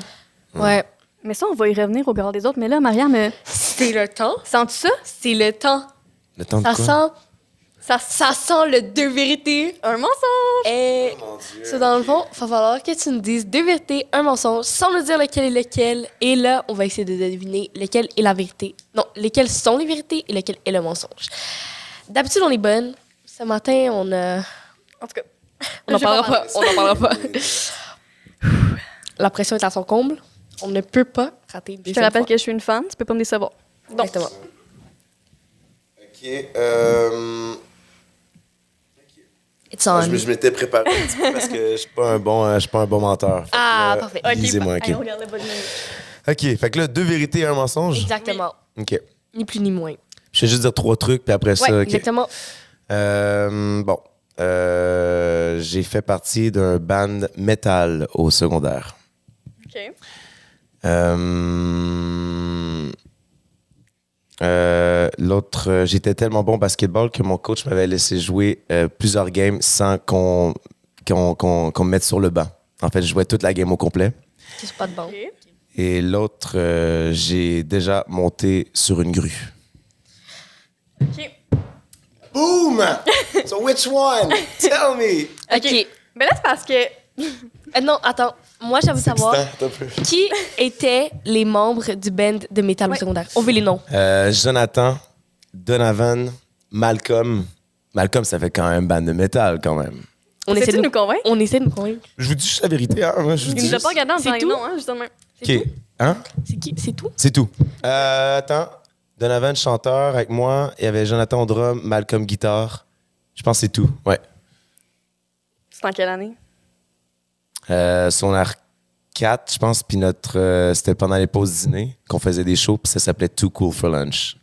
Ouais. Mais ça, on va y revenir au regard des autres. Mais là, Mariam, euh, C'est le temps. sens-tu ça? C'est le temps. Le temps de Ça quoi? sent, Ça, ça sent le deux vérités. un mensonge! Et Oh, mon Dieu. ça, dans le fond, il va falloir que tu nous dises deux vérités, un mensonge, sans nous dire lequel est lequel. Et là, on va essayer de deviner lequel est la vérité. Non, lesquelles sont les vérités et lequel est le mensonge. D'habitude, on est bonne. Ce matin, on a. En tout cas, On n'en parlera pas. On n'en parlera pas. La pression est à son comble. On ne peut pas rater une je te rappelle fois. que je suis une fan, tu peux pas me décevoir. Donc, Exactement. Ok. Euh... It's Ah, on. je m'étais préparé un petit peu parce que je suis pas un bon, euh, je suis pas un bon menteur. Ah, euh, parfait. Ok, Lisez-moi, Allez, ok. on regarde le bas du menu. Ok, fait que là, deux vérités et un mensonge? Exactement. Ok. Ni plus ni moins. Je vais juste dire trois trucs, puis après Ouais, ça, exactement. Euh, bon. Euh, j'ai fait partie d'un band metal au secondaire. OK. Euh, euh, L'autre, euh, j'étais tellement bon au basketball que mon coach m'avait laissé jouer euh, plusieurs games sans qu'on me mette sur le banc. En fait, je jouais toute la game au complet. C'est pas de. Et l'autre, euh, j'ai déjà monté sur une grue. OK. Boom! so which one? *laughs* Tell me! OK. Mais là, c'est parce que. Euh, non, attends. Moi, j'aimerais savoir Excitant, qui étaient les membres du band de métal au Ouais. secondaire. On veut les noms. Euh, Jonathan, Donovan, Malcolm. Malcolm, ça fait quand même band de métal, quand même. On essaie, de nous... convaincre? on essaie de nous convaincre. Je vous dis juste la vérité, hein? Moi, je vous Il dis nous a juste- pas regardé en C'est disant tout? non, hein, justement. C'est OK. tout? Hein? C'est qui? C'est tout? C'est tout. Euh, attends. Donovan, chanteur avec moi. Il y avait Jonathan drum, Malcolm, guitare. Je pense que c'est tout. Ouais. C'est en quelle année? Euh, son art 4, je pense. Puis notre. euh, C'était pendant les pauses dîner qu'on faisait des shows. Puis ça s'appelait Too Cool for Lunch.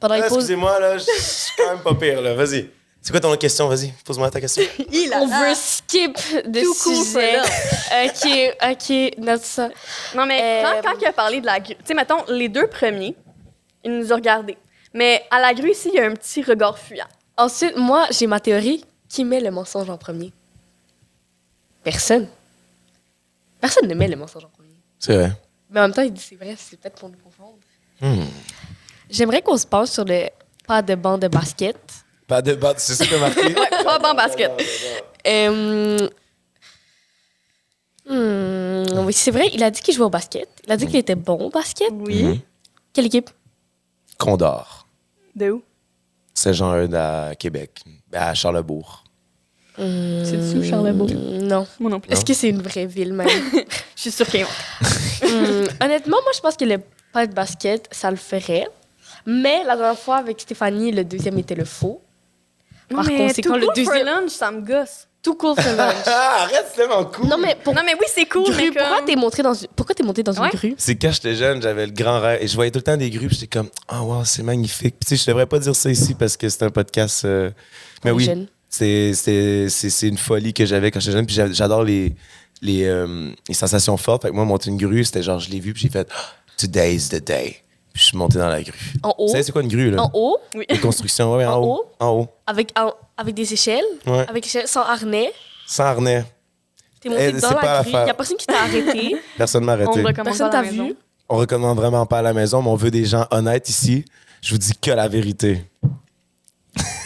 Pendant les pauses, Excusez-moi, là. Je suis quand même pas pire, là. Vas-y. C'est quoi ton autre question? Vas-y. Pose-moi ta question. *laughs* Il on veut skip de sujet. OK, OK, note ça. Non, mais Euh, quand, quand il a parlé de la tu sais, mettons, les deux premiers, il nous a regardés. Mais à la grue, ici, il y a un petit regard fuyant. Ensuite, moi, j'ai ma théorie. Qui met le mensonge en premier? Personne. Personne ne met le mensonge en premier. C'est vrai. Mais en même temps, il dit c'est vrai, c'est peut-être pour nous confondre. Hmm. J'aimerais qu'on se penche sur le pas de banc de basket. Pas de batte, c'est ça que marqué? *laughs* Ouais, pas bon basket. Euh, hmm, oui, c'est vrai, il a dit qu'il jouait au basket. Il a dit qu'il était bon au basket. Oui. Mhm. Quelle équipe? Condor. De où? Saint-Jean-Eudes à Québec. À Charlebourg. C'est dessous, Charlebourg? Hmm, Non. Moi non plus. Est-ce que c'est une vraie ville, même? *laughs* Je suis sûre qu'il y a Hmm, honnêtement, moi, je pense que le pas de basket, ça le ferait. Mais la dernière fois, avec Stéphanie, le deuxième était le faux. Par mais conséquent, tout le deuxième- lunch, ça me gosse. Tout cool for lunch. Ah, arrête, c'est tellement cool! non, mais pour Non, mais oui, c'est cool, grue, mais pourquoi t'es monté dans une... pourquoi t'es monté dans une grue? C'est quand j'étais jeune, j'avais le grand rêve. Et je voyais tout le temps des grues, puis j'étais comme, oh wow, c'est magnifique. Puis tu sais, je devrais pas dire ça ici parce que c'est un podcast. euh, Mais oui, c'est c'est- c'est- c'est une folie que j'avais quand j'étais jeune. Puis j'a- j'adore les, les, euh, les sensations fortes. Fait que moi, monter une grue, c'était genre, je l'ai vu, puis j'ai fait, oh, today's the day. Puis je suis monté dans la grue. En haut? Vous savez, c'est quoi une grue, là? En haut? Oui. Une construction, ouais, en, En haut. haut? En haut. Avec, en- avec des échelles? Ouais. Avec échelles, sans harnais? Sans harnais. T'es monté Eh, dans la grue. Il n'y a personne qui t'a arrêté. *laughs* Personne m'a On arrêté. recommande personne pas à t'a la maison. vu. On recommande vraiment pas à la maison, mais on veut des gens honnêtes ici. Je vous dis que la vérité.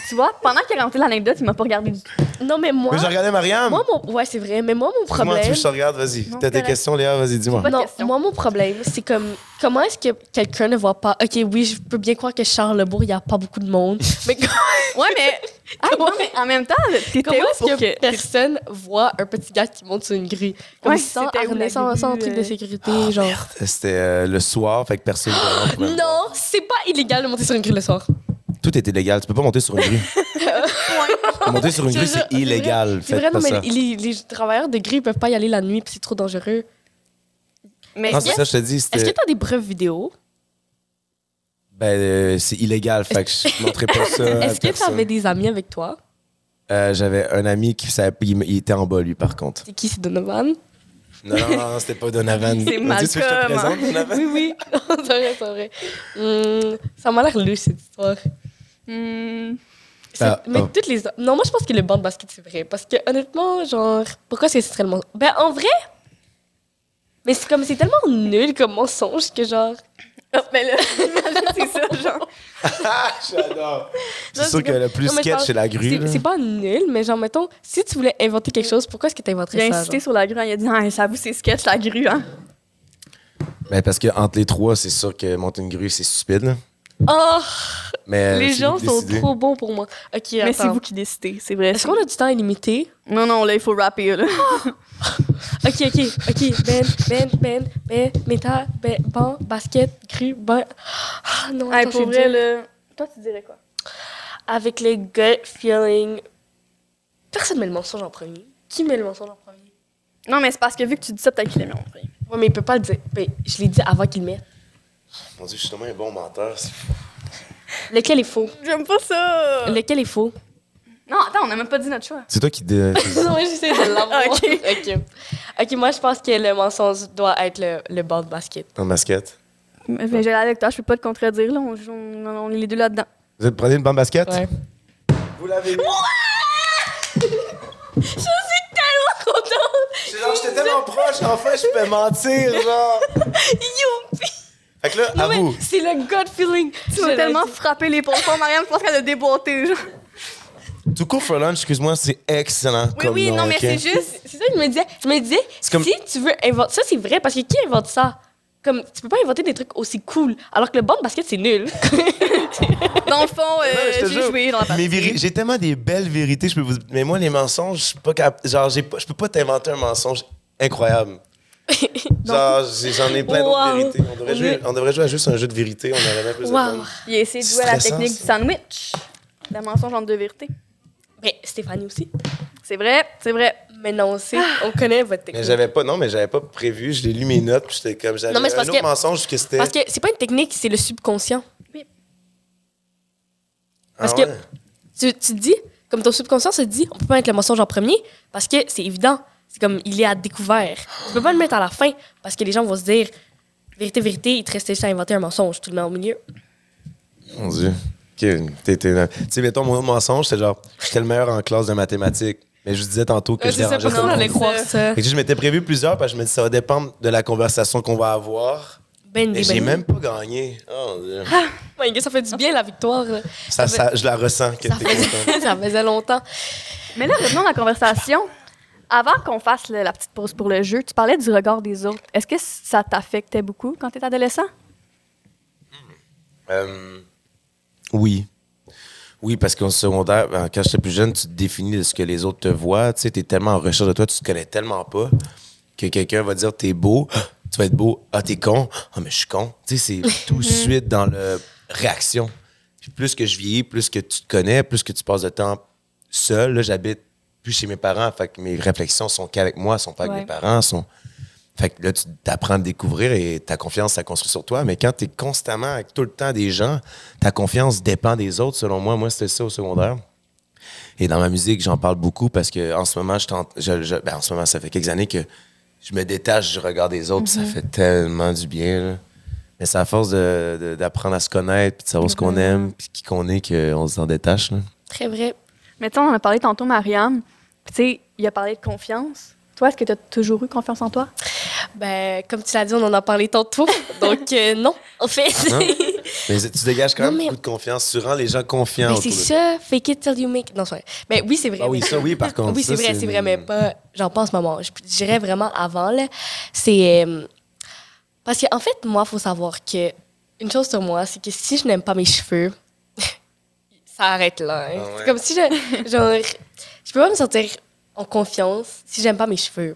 Tu vois, pendant qu'il a raconté l'anecdote, il m'a pas regardé du tout. Non, mais moi. Mais j'ai regardé Mariam. Moi, mon... Ouais, c'est vrai. Mais moi, mon tu veux problème. que je te regarde, vas-y. T'as des correct. questions, Léa, vas-y, dis-moi. Non, question. moi, mon problème, c'est comme. Comment est-ce que quelqu'un ne voit pas? Ok, oui, je peux bien croire que Charlebourg, il n'y a pas beaucoup de monde. *laughs* mais Ouais, mais. Ah, non, mais en même temps, comment où est-ce que, que. personne voit un petit gars qui monte sur une grue? Comme Ouais, sans harnais, sans, sans truc de euh? sécurité, genre. C'était euh, le soir, fait que personne. *gasps* Non, c'est pas illégal de monter sur une grue le soir. Tout est illégal. Tu peux pas monter sur une grue. *laughs* monter sur une grue, c'est illégal. C'est vrai, non, pas mais ça. les, les travailleurs de grue, ils peuvent pas y aller la nuit, puis c'est trop dangereux. Mais Non, c'est ça, je te dis. Est-ce que C'était. tu as des preuves vidéo? Ben, euh, c'est illégal, fait que je montrerai pas ça. Est-ce que tu personne. avais des amis avec toi? Euh, J'avais un ami qui il, il était en bas, lui, par contre. C'est qui, c'est Donovan? Non, non, non, c'était pas Donovan. *laughs* C'est veux que je te Malcolm, présente, Donovan? Oui, oui. *laughs* c'est vrai, c'est vrai. Hum, ça m'a l'air louche, cette histoire. Hmm, Ah, mais oh. toutes les. Non, moi, je pense que le banc de basket, c'est vrai. Parce que, honnêtement, genre, pourquoi c'est tellement. Ben, en vrai. Mais c'est comme, c'est tellement nul comme mensonge que, genre. oh, mais là, *laughs* imagine, c'est ça, genre. Ah, *laughs* j'adore. C'est sûr que le plus Non, sketch, c'est la grue. C'est pas nul, mais genre, mettons, si tu voulais inventer quelque chose, pourquoi est-ce que tu Il inventerais a ça? insisté genre? sur la grue, il a dit, ah, j'avoue, c'est sketch, la grue, hein. Ben, parce que entre les trois, c'est sûr que monter une grue, c'est stupide. là. Oh, Mais euh, les gens sont trop bons pour moi. Ok, Mais c'est vous qui décidez, c'est vrai. Est-ce qu'on a du temps illimité? Non, non, là, il faut rapper, là. *laughs* Ok, ok, ok. Ben, ben, ben, ben, métal, ben, ban, basket, grue, ben. Ah non, Hey, attends, pour c'est vrai, là. Toi, tu dirais quoi? Avec le gut feeling. Personne met le mensonge en premier. Qui met le mensonge en premier? Non, mais c'est parce que vu que tu dis ça, peut-être qu'il est mis en premier. Ouais, mais il peut pas le dire. Ben, je l'ai dit avant qu'il le mette. Mon Dieu, je suis tellement un bon menteur. c'est- Lequel est faux? J'aime pas ça! Lequel est faux? Non, attends, on n'a même pas dit notre choix. C'est toi qui. dé- *laughs* non, j'essaie de l'avoir. Ok. ok. Ok, moi, je pense que le mensonge doit être le, le banc de basket. en basket. Mais j'ai l'air avec toi, je peux pas te contredire, là. On, joue- on, on est les deux là-dedans. Vous êtes prenez une bande basket? Ouais. Vous l'avez mis? Je suis tellement contente! Genre, j'étais tellement proche, enfin, je peux mentir, genre. *laughs* Youpi! Fait que là, à Non, mais vous. c'est le gut feeling. Tu m'as tellement frappé les pompons, Mariam, je pense qu'elle a déboîté, genre. Tout court for lunch, excuse-moi, c'est excellent. Oui, comme oui, nom, non, mais c'est juste. C'est ça que je me disais. Je me disais, comme- si tu veux inventer... Ça, c'est vrai, parce que qui invente ça? Comme, tu peux pas inventer des trucs aussi cool, alors que le banc de basket, c'est nul. *laughs* Dans le fond, euh, j'ai joué dans la partie. J'ai tellement des belles vérités, je peux vous... mais moi, les mensonges, je suis pas cap... Genre, j'ai pas... je peux pas t'inventer un mensonge incroyable. *laughs* Genre, j'ai- j'en ai plein d'autres Wow. vérités. On devrait, jouer... on devrait jouer à juste un jeu de vérité, on aurait bien plus de Wow. fun. Il a essayé de jouer à la technique ça. du sandwich. La mensonge entre deux vérités. Mais Stéphanie aussi. C'est vrai, c'est vrai. Mais non, on sait, on connaît votre Mais technique. j'avais pas... Non, mais j'avais pas prévu. Je l'ai lu mes notes, puis j'étais comme... J'avais Non, mais c'est un parce autre que- mensonge que c'était... Parce que c'est pas une technique, c'est le subconscient. parce Ah que- ouais? Tu, tu te dis, comme ton subconscient se dit, on peut pas mettre le mensonge en premier parce que c'est évident. C'est comme, il est à découvert. Tu peux pas le mettre à la fin parce que les gens vont se dire, vérité, vérité, il te restait juste à inventer un mensonge. Tu le mets au milieu. Mon Dieu. Ok, t'es- t'es- Tu sais, mettons, mon mensonge, c'est genre, j'étais le meilleur en classe de mathématiques. Mais je vous disais tantôt que je dérangeais tout le monde. croire ça. Que je m'étais prévu plusieurs parce que je me dis ça va dépendre de la conversation qu'on va avoir. Ben, des j'ai ben- même pas gagné. Oh, Dieu. My God, ça fait du bien la victoire. ça, fait- ça- je la ressens que Ça, t'es content. faisait, *laughs* ça faisait longtemps. Mais là, revenons à la conversation. Avant qu'on fasse le- la petite pause pour le jeu, tu parlais du regard des autres. Est-ce que ça t'affectait beaucoup quand tu étais adolescent? Euh, oui. Oui, parce qu'au secondaire, ben, quand j'étais plus jeune, tu te définis de ce que les autres te voient. Tu sais, t'es tellement en recherche de toi, tu te connais tellement pas que quelqu'un va dire t'es beau, *gasps* tu vas être beau, ah t'es con, ah mais je suis con. Tu sais, c'est *laughs* tout de suite dans le réaction. Puis plus que je vieillis, plus que tu te connais, plus que tu passes de temps seul. Là, j'habite plus chez mes parents, fait que mes réflexions sont qu'avec moi, sont pas avec Ouais. mes parents, sont fait que là, tu apprends à découvrir et ta confiance, ça construit sur toi. Mais quand tu es constamment avec tout le temps des gens, ta confiance dépend des autres, selon moi. Moi, c'était ça au secondaire. Et dans ma musique, j'en parle beaucoup parce que en ce moment, je tente- je- je- ben, en ce moment, ça fait quelques années que je me détache du regard des autres. Ça fait tellement du bien. là. Mais c'est à force d'apprendre à se connaître, puis de savoir ce qu'on aime, puis qui qu'on est, qu'on s'en détache. là. Très vrai. Mais on en a parlé tantôt, Mariam. Tu sais, il a parlé de confiance. Toi, est-ce que tu as toujours eu confiance en toi? Ben, comme tu l'as dit, on en a parlé tantôt. *laughs* Donc, euh, non, en fait. Non? Mais tu dégages quand Non, même mais- beaucoup de confiance. Tu rends les gens confiants autour c'est ça, fake it till you make. Non, c'est vrai. Ben, oui, c'est vrai. Ah oui, mais- ça, oui, par contre. Oui, c'est vrai, c'est vrai, mais pas. J'en pense moment. Je je dirais vraiment avant, là. C'est. euh, parce qu'en fait, moi, il faut savoir que. Une chose sur moi, c'est que si je n'aime pas mes cheveux, *laughs* ça arrête là. hein. Ah ouais. C'est comme si je. Genre. Je peux pas me sentir en confiance si j'aime pas mes cheveux.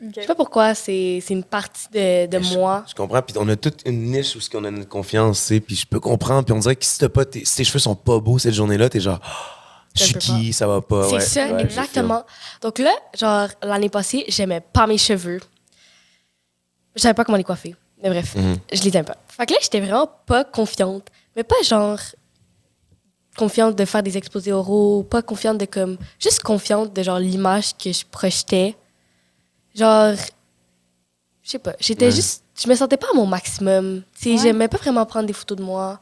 Je sais pas pourquoi, c'est c'est une partie de, de je- moi. Je comprends. Puis on a toute une niche où ce qu'on a notre confiance, tu sais. Puis je peux comprendre. Puis on dirait que si, t'as pas tes, si tes cheveux sont pas beaux cette journée-là, t'es genre, Ah, je suis qui, ça va pas. C'est Ouais, ça, ouais, exactement. Donc là, genre, l'année passée, j'aimais pas mes cheveux. Je savais pas comment les coiffer. Mais bref, Mhm. je les aime pas. Fait que là, j'étais vraiment pas confiante. Mais pas genre confiante de faire des exposés oraux, pas confiante de comme. Juste confiante de genre l'image que je projetais. Genre. Je sais pas. J'étais Ouais. juste. Je me sentais pas à mon maximum. Tu Ouais. j'aimais pas vraiment prendre des photos de moi.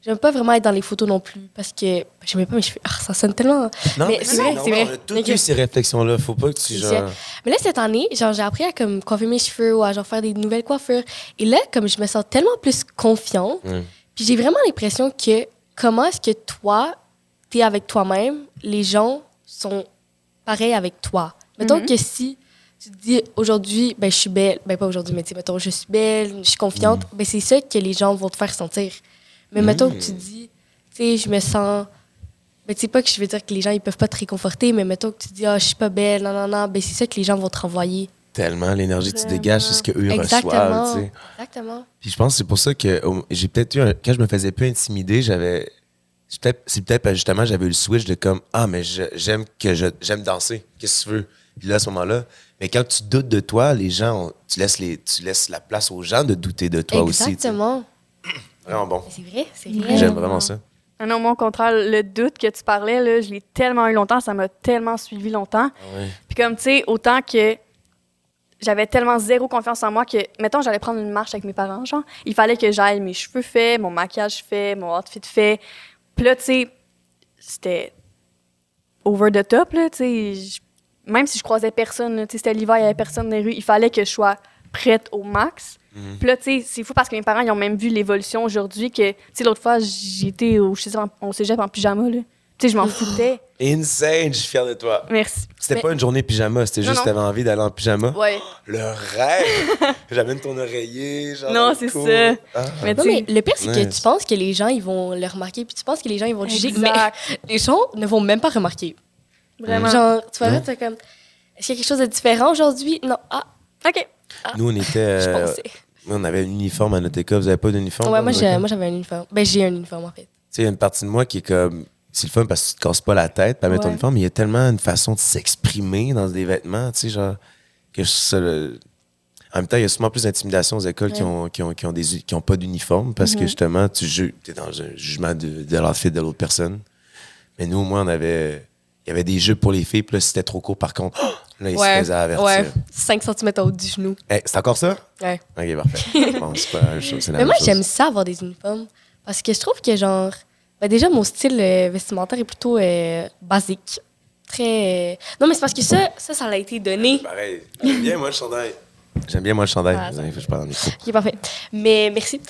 J'aimais pas vraiment être dans les photos non plus parce que j'aimais pas mes cheveux. Ah, ça sonne tellement. Non, Mais mais c'est vrai, c'est vrai. On a toutes Ok. eu ces réflexions-là. Faut pas que tu, genre. Mais là, cette année, genre, j'ai appris à comme, coiffer mes cheveux ou à genre, faire des nouvelles coiffures. Et là, comme je me sens tellement plus confiante, puis j'ai vraiment l'impression que comment est-ce que toi, t'es avec toi-même, les gens sont pareils avec toi? Mettons Mhm. que si tu te dis aujourd'hui, ben je suis belle, ben pas aujourd'hui, mais tu sais, mettons, je suis belle, je suis confiante, ben c'est ça que les gens vont te faire sentir. Mais mettons que tu dis, tu sais, je me sens. Ben, tu sais pas que je veux dire que les gens ils peuvent pas te réconforter, mais mettons que tu dis, ah, je suis pas belle, non, non, non, ben c'est ça que les gens vont te renvoyer. Tellement l'énergie que tu dégages, c'est ce qu'eux Exactement. reçoivent, tu sais. Exactement. Puis je pense que c'est pour ça que j'ai peut-être eu un- quand je me faisais peu intimider, j'avais c'est peut-être que justement j'avais eu le switch de comme ah mais j'aime que je j'aime danser, qu'est-ce que tu veux? Puis là à ce moment-là, mais quand tu doutes de toi, les gens ont- tu laisses les tu laisses la place aux gens de douter de toi aussi. Exactement. *clears throat* Vraiment bon. C'est vrai, c'est vrai. J'aime vraiment ça. Ah non, moi, au contraire, le doute que tu parlais, là, je l'ai tellement eu longtemps, ça m'a tellement suivi longtemps. Puis comme, tu sais, autant que j'avais tellement zéro confiance en moi que, mettons, j'allais prendre une marche avec mes parents, genre, il fallait que j'aille mes cheveux faits, mon maquillage fait, mon outfit fait. Puis là, tu sais, c'était over the top, là, tu sais. Même si je croisais personne, tu sais, c'était l'hiver, il y avait personne dans les rues, il fallait que je sois prête au max. Mhm. Puis là, tu sais, c'est fou parce que mes parents, ils ont même vu l'évolution aujourd'hui que, tu sais, l'autre fois, j'étais au, je sais, en- au cégep en pyjama, là. Tu sais, je m'en foutais. Insane, je suis fier de toi. Merci. C'était Mais- pas une journée pyjama, c'était juste t'avais envie d'aller en pyjama. Ouais. *gasps* Le rêve. *laughs* J'amène ton oreiller, genre. Non, c'est ça. Ah. Mais Non, tu mais sais, le pire, c'est que Nice. tu penses que les gens, ils vont le remarquer, puis tu penses que les gens, ils vont le juger. Mais *laughs* les gens ne vont même pas remarquer. vraiment. Genre, tu là, tu es comme, est-ce qu'il y a quelque chose de différent aujourd'hui? Non. Ah, OK. Nous on était *laughs* je euh, pensais. nous, on avait un uniforme à notre école, vous avez pas d'uniforme ouais, école? moi, j'avais un uniforme. Ben, j'ai un uniforme, en fait. Tu sais, il y a une partie de moi qui est comme. C'est le fun parce que tu te casses pas la tête, pas mettre ton Ouais. uniforme, mais il y a tellement une façon de s'exprimer dans des vêtements, tu sais, genre. Que je- ça, le- En même temps, il y a souvent plus d'intimidation aux écoles qui, Ouais. ont, qui, ont, qui, ont des, qui ont pas d'uniforme parce que Mhm. justement, tu juges, es dans un jugement de, de l'outfit de l'autre personne. Mais nous, au moins, on avait. Il y avait des jeux pour les filles, puis là, si c'était trop court, par contre, *gasps* là, ils se faisaient avertir. ouais. 5 cm au haut du genou. Hey, c'est encore ça? Ouais. Ok, parfait. *laughs* bon, c'est pas la même chose. c'est la Mais même moi, j'aime ça avoir des uniformes. Parce que je trouve que, genre, ben déjà, mon style euh, vestimentaire est plutôt euh, basique. Très. euh, Non, mais c'est parce que ça, ça, ça l'a été donné. Pareil. J'aime bien, moi, le chandail. J'aime bien, moi, le chandail. Ah, ça- Il faut que je parle en micro. Ok, parfait. Mais merci.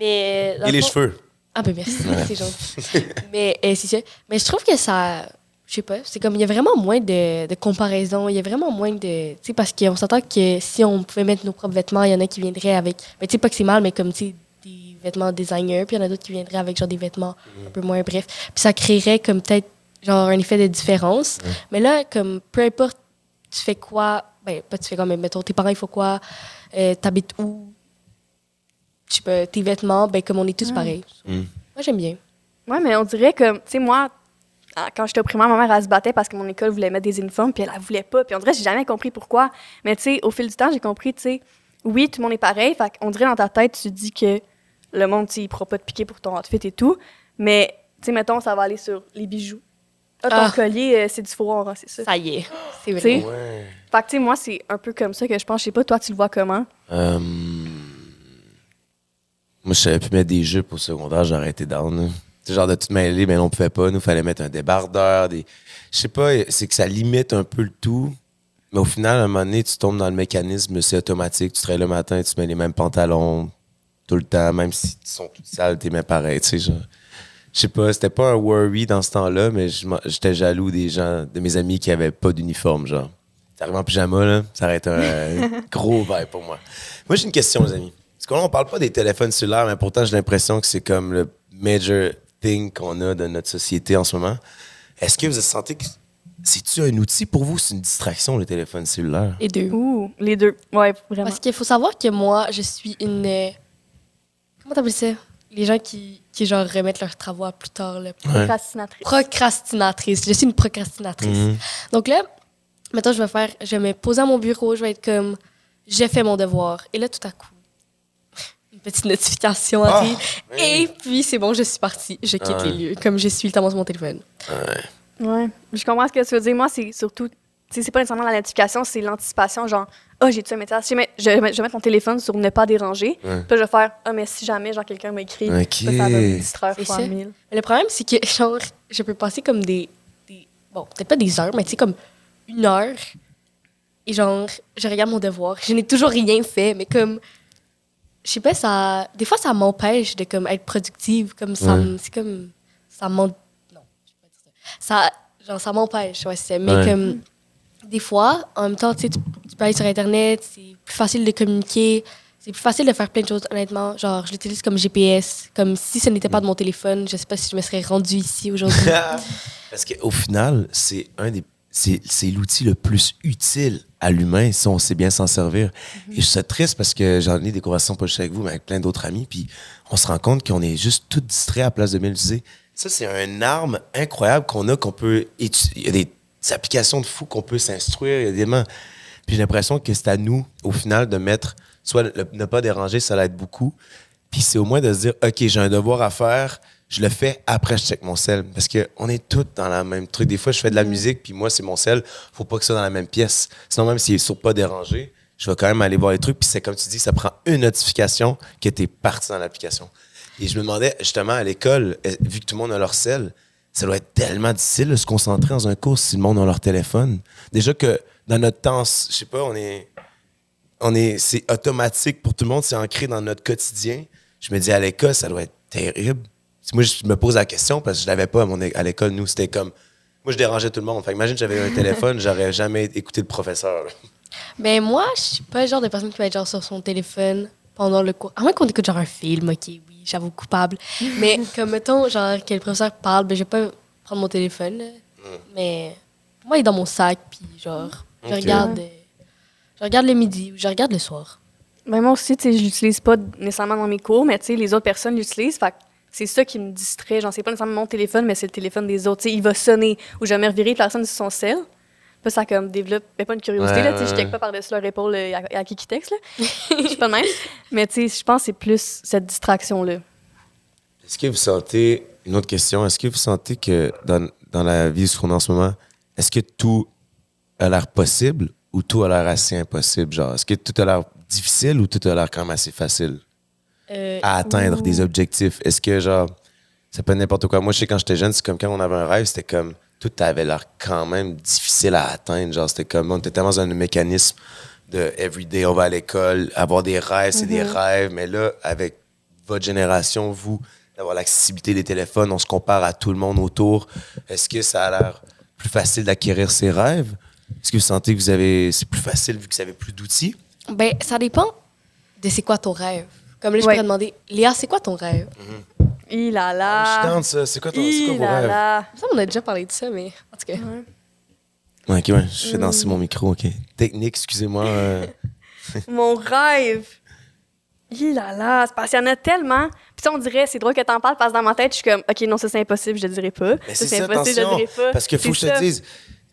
Mais. dans Et le les fond- cheveux. Ah, ben merci, Ouais. c'est gentil. mais euh, c'est ça. Mais je trouve que ça. Je sais pas, c'est comme il y a vraiment moins de, de comparaison, il y a vraiment moins de. Tu sais, parce qu'on s'entend que si on pouvait mettre nos propres vêtements, il y en a qui viendraient avec. Mais tu sais, pas que c'est mal, mais comme tu sais, vêtements designer, puis il y en a d'autres qui viendraient avec genre des vêtements un peu moins bref. Puis ça créerait comme peut-être genre un effet de différence. Mais là, comme peu importe, tu fais quoi, ben pas tu fais quoi, mais mettons, tes parents, ils font quoi, euh, t'habites où, sais pas, tes vêtements, ben comme on est tous pareils. Mm. Moi, j'aime bien. Ouais, mais on dirait que, tu sais, moi, quand j'étais au primaire, ma mère, elle se battait parce que mon école voulait mettre des uniformes, puis elle, elle voulait pas. Puis on dirait que j'ai jamais compris pourquoi. Mais tu sais, au fil du temps, j'ai compris, tu sais, oui, tout le monde est pareil. Fait qu'on dirait dans ta tête, tu te dis que le monde, tu sais, il pourra pas te piquer pour ton outfit et tout. Mais, tu sais, mettons, ça va aller sur les bijoux. Ah, ton Ah. collier, euh, c'est du fourreau, c'est ça. Ça y est, c'est vrai. Tu sais, Ouais. Fait que, tu sais, moi, c'est un peu comme ça que je pense. Je sais pas, toi, tu le vois comment? Euh, Moi, je savais plus mettre des jupes au secondaire, j'ai arrêté down. Tu sais, genre de tout mêler, mais on pouvait pas. Nous, fallait mettre un débardeur, des. Je sais pas, c'est que ça limite un peu le tout. Mais au final, à un moment donné, tu tombes dans le mécanisme, c'est automatique. Tu te réveilles le matin, tu mets les mêmes pantalons tout le temps, même si ils sont tous sales, t'es même pareil, tu sais, genre. Je sais pas, c'était pas un worry dans ce temps-là, mais je j'étais jaloux des gens, de mes amis qui avaient pas d'uniforme, genre. T'arrives en pyjama, là, ça aurait été un *laughs* gros vibe pour moi. Moi, j'ai une question, les amis. Parce qu'on on parle pas des téléphones cellulaires, mais pourtant, j'ai l'impression que c'est comme le major thing qu'on a dans notre société en ce moment. Est-ce que vous sentez que c'est-tu un outil pour vous? C'est une distraction, le téléphone cellulaire? Les deux. Ouh, les deux. Ouais, vraiment. Parce qu'il faut savoir que moi, je suis une. Comment t'appelles ça? Les gens qui, qui genre, remettent leurs travaux à plus tard. Là. Procrastinatrice. Procrastinatrice. Je suis une procrastinatrice. Mhm. Donc là, maintenant, je vais faire. Je vais me poser à mon bureau, je vais être comme. J'ai fait mon devoir. Et là, tout à coup, une petite notification Ah, arrive. oui. Et puis, c'est bon, je suis partie. Je quitte Ah ouais. les lieux. Comme je suis le temps sur mon téléphone. Ouais. Je comprends ce que tu veux dire. Moi, c'est surtout. C'est pas nécessairement la notification, c'est l'anticipation. Genre, ah, j'ai-tu un message? Je vais, mettre, je vais mon téléphone sur ne pas déranger. Ouais. Puis là, je vais faire, ah, mais si jamais, genre, quelqu'un m'écrit, Ok. ça, va me distraire C'est fois ça. mille. Mais le problème, c'est que, genre, je peux passer comme des. des- bon, peut-être pas des heures, mais tu sais, comme une heure. Et genre, je regarde mon devoir. Je n'ai toujours rien fait, mais comme. Je sais pas, ça. Des fois, ça m'empêche de comme, être productive. Comme ça. Ouais. C'est comme. Ça m'en. Non, je vais pas dire ça. Ça. Genre, ça m'empêche, ouais, c'est. Mais Ouais. comme. Des fois, en même temps, tu sais, tu peux aller sur Internet, c'est plus facile de communiquer. C'est plus facile de faire plein de choses, honnêtement. Genre, je l'utilise comme GPS. Comme si ce n'était pas de mon téléphone, je sais pas si je me serais rendue ici aujourd'hui. *laughs* Parce qu'au final, c'est un des. C'est, c'est l'outil le plus utile à l'humain si on sait bien s'en servir. Et je suis triste parce que j'en ai des conversations pas juste avec vous, mais avec plein d'autres amis, puis on se rend compte qu'on est juste tout distrait à la place de bien l'utiliser. Ça, c'est une arme incroyable qu'on a, qu'on peut étu- Il y a des applications de fou qu'on peut s'instruire, il y a des mains. Puis j'ai l'impression que c'est à nous, au final, de mettre, soit le- ne pas déranger, ça l'aide beaucoup. Puis c'est au moins de se dire, OK, j'ai un devoir à faire, je le fais après, je check mon sel. Parce qu'on est tous dans la même truc. Des fois, je fais de la musique, puis moi, c'est mon sel. Faut pas que ça soit dans la même pièce. Sinon, même s'il est sur pas déranger, je vais quand même aller voir les trucs. Puis c'est comme tu dis, ça prend une notification que tu es parti dans l'application. Et je me demandais, justement, à l'école, eh, vu que tout le monde a leur sel, ça doit être tellement difficile de se concentrer dans un cours si le monde a leur téléphone. Déjà que dans notre temps, je sais pas, on est on est, c'est automatique pour tout le monde, c'est ancré dans notre quotidien. Je me dis, à l'école, ça doit être terrible. Moi, je me pose la question parce que je l'avais pas à, mon à l'école. Nous, c'était comme. Moi, je dérangeais tout le monde. Fait imagine, j'avais un *laughs* téléphone, j'aurais jamais écouté le professeur. Mais moi, je suis pas le genre de personne qui va être genre sur son téléphone pendant le cours. À moins qu'on écoute genre un film, ok, oui, j'avoue coupable. Mais *laughs* comme mettons, genre, que le professeur parle, ben je vais pas prendre mon téléphone. là. Mais moi, il est dans mon sac, puis genre, je regarde. je regarde le midi ou je regarde le soir. Ben, moi aussi, tu sais, je l'utilise pas nécessairement dans mes cours, mais tu sais, les autres personnes l'utilisent. Fait que c'est ça qui me distrait. J'en sais pas nécessairement mon téléphone, mais c'est le téléphone des autres. Tu sais, il va sonner ou jamais revirer la personne sur son sel. Puis ça comme développe, ben, pas une curiosité, Ouais, là, tu sais, je ouais, check pas par-dessus leur épaule euh, à, à qui qui texte, là. *laughs* Je suis pas de même. Mais tu sais, je pense que c'est plus cette distraction-là. Est-ce que vous sentez, une autre question, est-ce que vous sentez que dans, dans la vie qu'on a en ce moment, est-ce que tout a l'air possible ou tout a l'air assez impossible? Genre, est-ce que tout a l'air difficile ou tout a l'air quand même assez facile Euh, à atteindre des objectifs? Est-ce que, genre, ça peut être n'importe quoi? Moi, je sais, quand j'étais jeune, c'est comme quand on avait un rêve, c'était comme, tout avait l'air quand même difficile à atteindre. Genre, c'était comme, on était tellement dans un mécanisme de everyday, on va à l'école, avoir des rêves, c'est des rêves. Mais là, avec votre génération, vous, d'avoir l'accessibilité des téléphones, on se compare à tout le monde autour. Est-ce que ça a l'air plus facile d'acquérir ses rêves? Est-ce que vous sentez que vous avez, c'est plus facile vu que vous avez plus d'outils? Ben, ça dépend de c'est quoi ton rêve. Comme là, je Ouais. pourrais demander, Léa, c'est quoi ton rêve? Il a Je là. down, ça. C'est quoi, ton, c'est quoi vos rêves? Ça, on a déjà parlé de ça, mais en tout cas. Ouais, ok, ouais, je fais danser mon micro, ok. Technique, excusez-moi. euh. *laughs* Mon rêve. Il a là. C'est parce qu'il y en a tellement. Puis ça, on dirait, c'est drôle que t'en parles parce que dans ma tête, je suis comme, OK, non, ça c'est impossible, je le dirai pas. Mais ça c'est ça, impossible, je attention. le dirai pas. Parce qu'il faut que je te dise,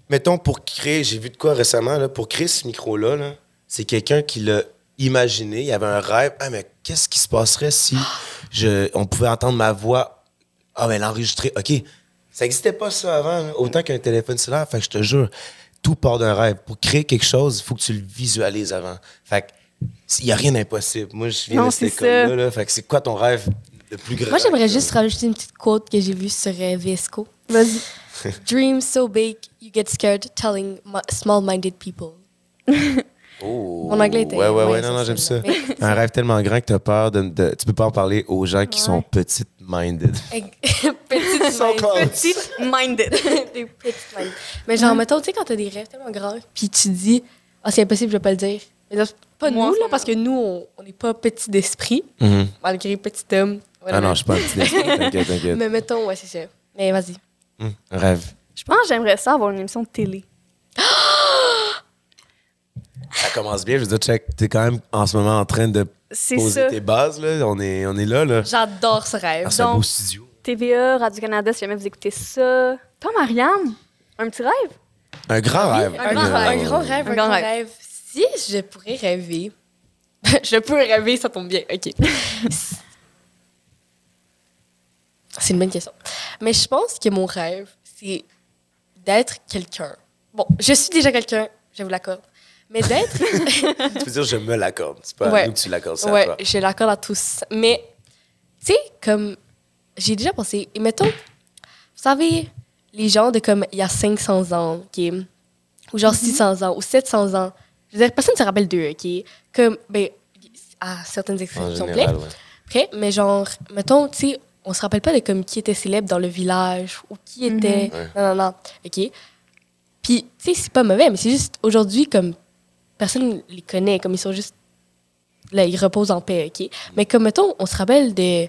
mettons, pour créer, j'ai vu de quoi récemment, là, pour créer ce micro-là, là, c'est quelqu'un qui l'a imaginé, il y avait un rêve. Ah, mais qu'est-ce qui se passerait si je, on pouvait entendre ma voix? Ah, mais l'enregistrer, OK. Ça n'existait pas ça avant, autant qu'un téléphone cellulaire. Fait que je te jure, tout part d'un rêve. Pour créer quelque chose, il faut que tu le visualises avant. Fait que il n'y a rien d'impossible. Moi, je viens Non, de cette c'est ça. école-là. là. Fait que c'est quoi ton rêve le plus grand? Moi, j'aimerais juste rajouter une petite quote que j'ai vue sur euh, VSCO. Vas-y. Dream so big, you get scared telling mi- small-minded people. *laughs* Oh. Mon anglais était. Ouais, ouais, ouais, non, non, j'aime ça. Un rêve tellement grand que tu as peur de, de- Tu peux pas en parler aux gens qui Ouais. *laughs* sont petites-minded. Petite So mind. close. Petite minded. Des petites mind. Mais genre, mettons, tu sais, quand t'as des rêves tellement grands, puis tu dis, ah, c'est impossible, je vais pas le dire. Mais là, pas Moi, nous, là, parce que nous, on- on n'est pas petit d'esprit, Mhm. malgré petit homme. Ah non, je suis pas un petit d'esprit, *laughs* T'inquiète, t'inquiète. Mais mettons, ouais, c'est ça. Mais vas-y. Un rêve. Je pense que j'aimerais ça avoir une émission de télé. Ça commence bien. Je veux dire, check, t'es quand même en ce moment en train de poser ça. tes bases. Là. On, est, on est là. là. J'adore ce rêve. Ah, c'est un beau studio. TVA, Radio-Canada, si jamais vous écoutez ça. Toi, Marianne, un petit rêve? Un grand rêve. Un, grand grand, rêve. un grand rêve, Un un grand grand rêve. rêve. Si je pourrais rêver, *laughs* je peux rêver, ça tombe bien. OK. *laughs* C'est une bonne question. Mais je pense que mon rêve, c'est d'être quelqu'un. Bon, je suis déjà quelqu'un, je vous l'accorde. Mais d'être. *laughs* Tu veux dire, je me l'accorde. C'est pas à Ouais. nous que tu l'accordes, c'est à ouais, toi. je l'accorde à tous. Mais, tu sais, comme. J'ai déjà pensé. Et mettons, vous savez, les gens de comme il y a 500 ans, OK? Ou genre 600 ans, ou 700 ans. Je veux dire, personne ne se rappelle d'eux, OK? Comme, ben, à certaines exceptions près. ouais. Mais genre, mettons, tu sais, on se rappelle pas de comme qui était célèbre dans le village ou qui était. Ouais. Non, non, non. OK? Puis, tu sais, c'est pas mauvais, mais c'est juste aujourd'hui, comme personne les connaît, comme ils sont juste. Là, ils reposent en paix, OK? Mais comme, mettons, on se rappelle de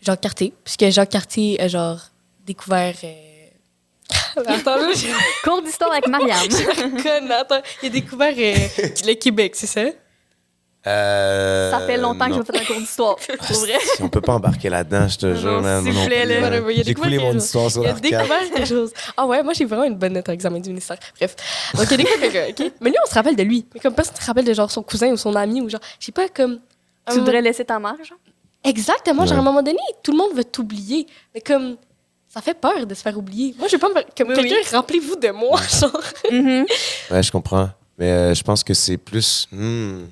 Jacques Cartier, puisque Jacques Cartier a genre découvert. euh, *laughs* Attends, là, je Cours d'histoire avec Marianne. attends. Il a découvert euh, le Québec, c'est ça? Euh, ça fait longtemps que non. je vais faire un cours d'histoire. *laughs* Pour vrai. Si on peut pas embarquer là-dedans, je te Non, jure, non, man. s'il vous plaît, là. il a J'ai découvert coulé mon histoire sur Il a Arcade. découvert quelque chose. Ah ouais, moi j'ai vraiment une bonne note à l'examen du ministère. Bref. Donc il a découvert quelqu'un, OK? Mais lui, on se rappelle de lui. Mais comme personne ne se rappelle de genre son cousin ou son ami ou genre, je sais pas, comme. Tu voudrais laisser ta mère, genre? Exactement. Genre, à un moment donné, tout le monde veut t'oublier. Mais comme. Ça fait peur de se faire oublier. Moi, je veux pas me faire- Comme Oui, quelqu'un, oui. rappelez-vous de moi, *laughs* genre. Ouais, je comprends. Mais euh, je pense que c'est plus. hmm,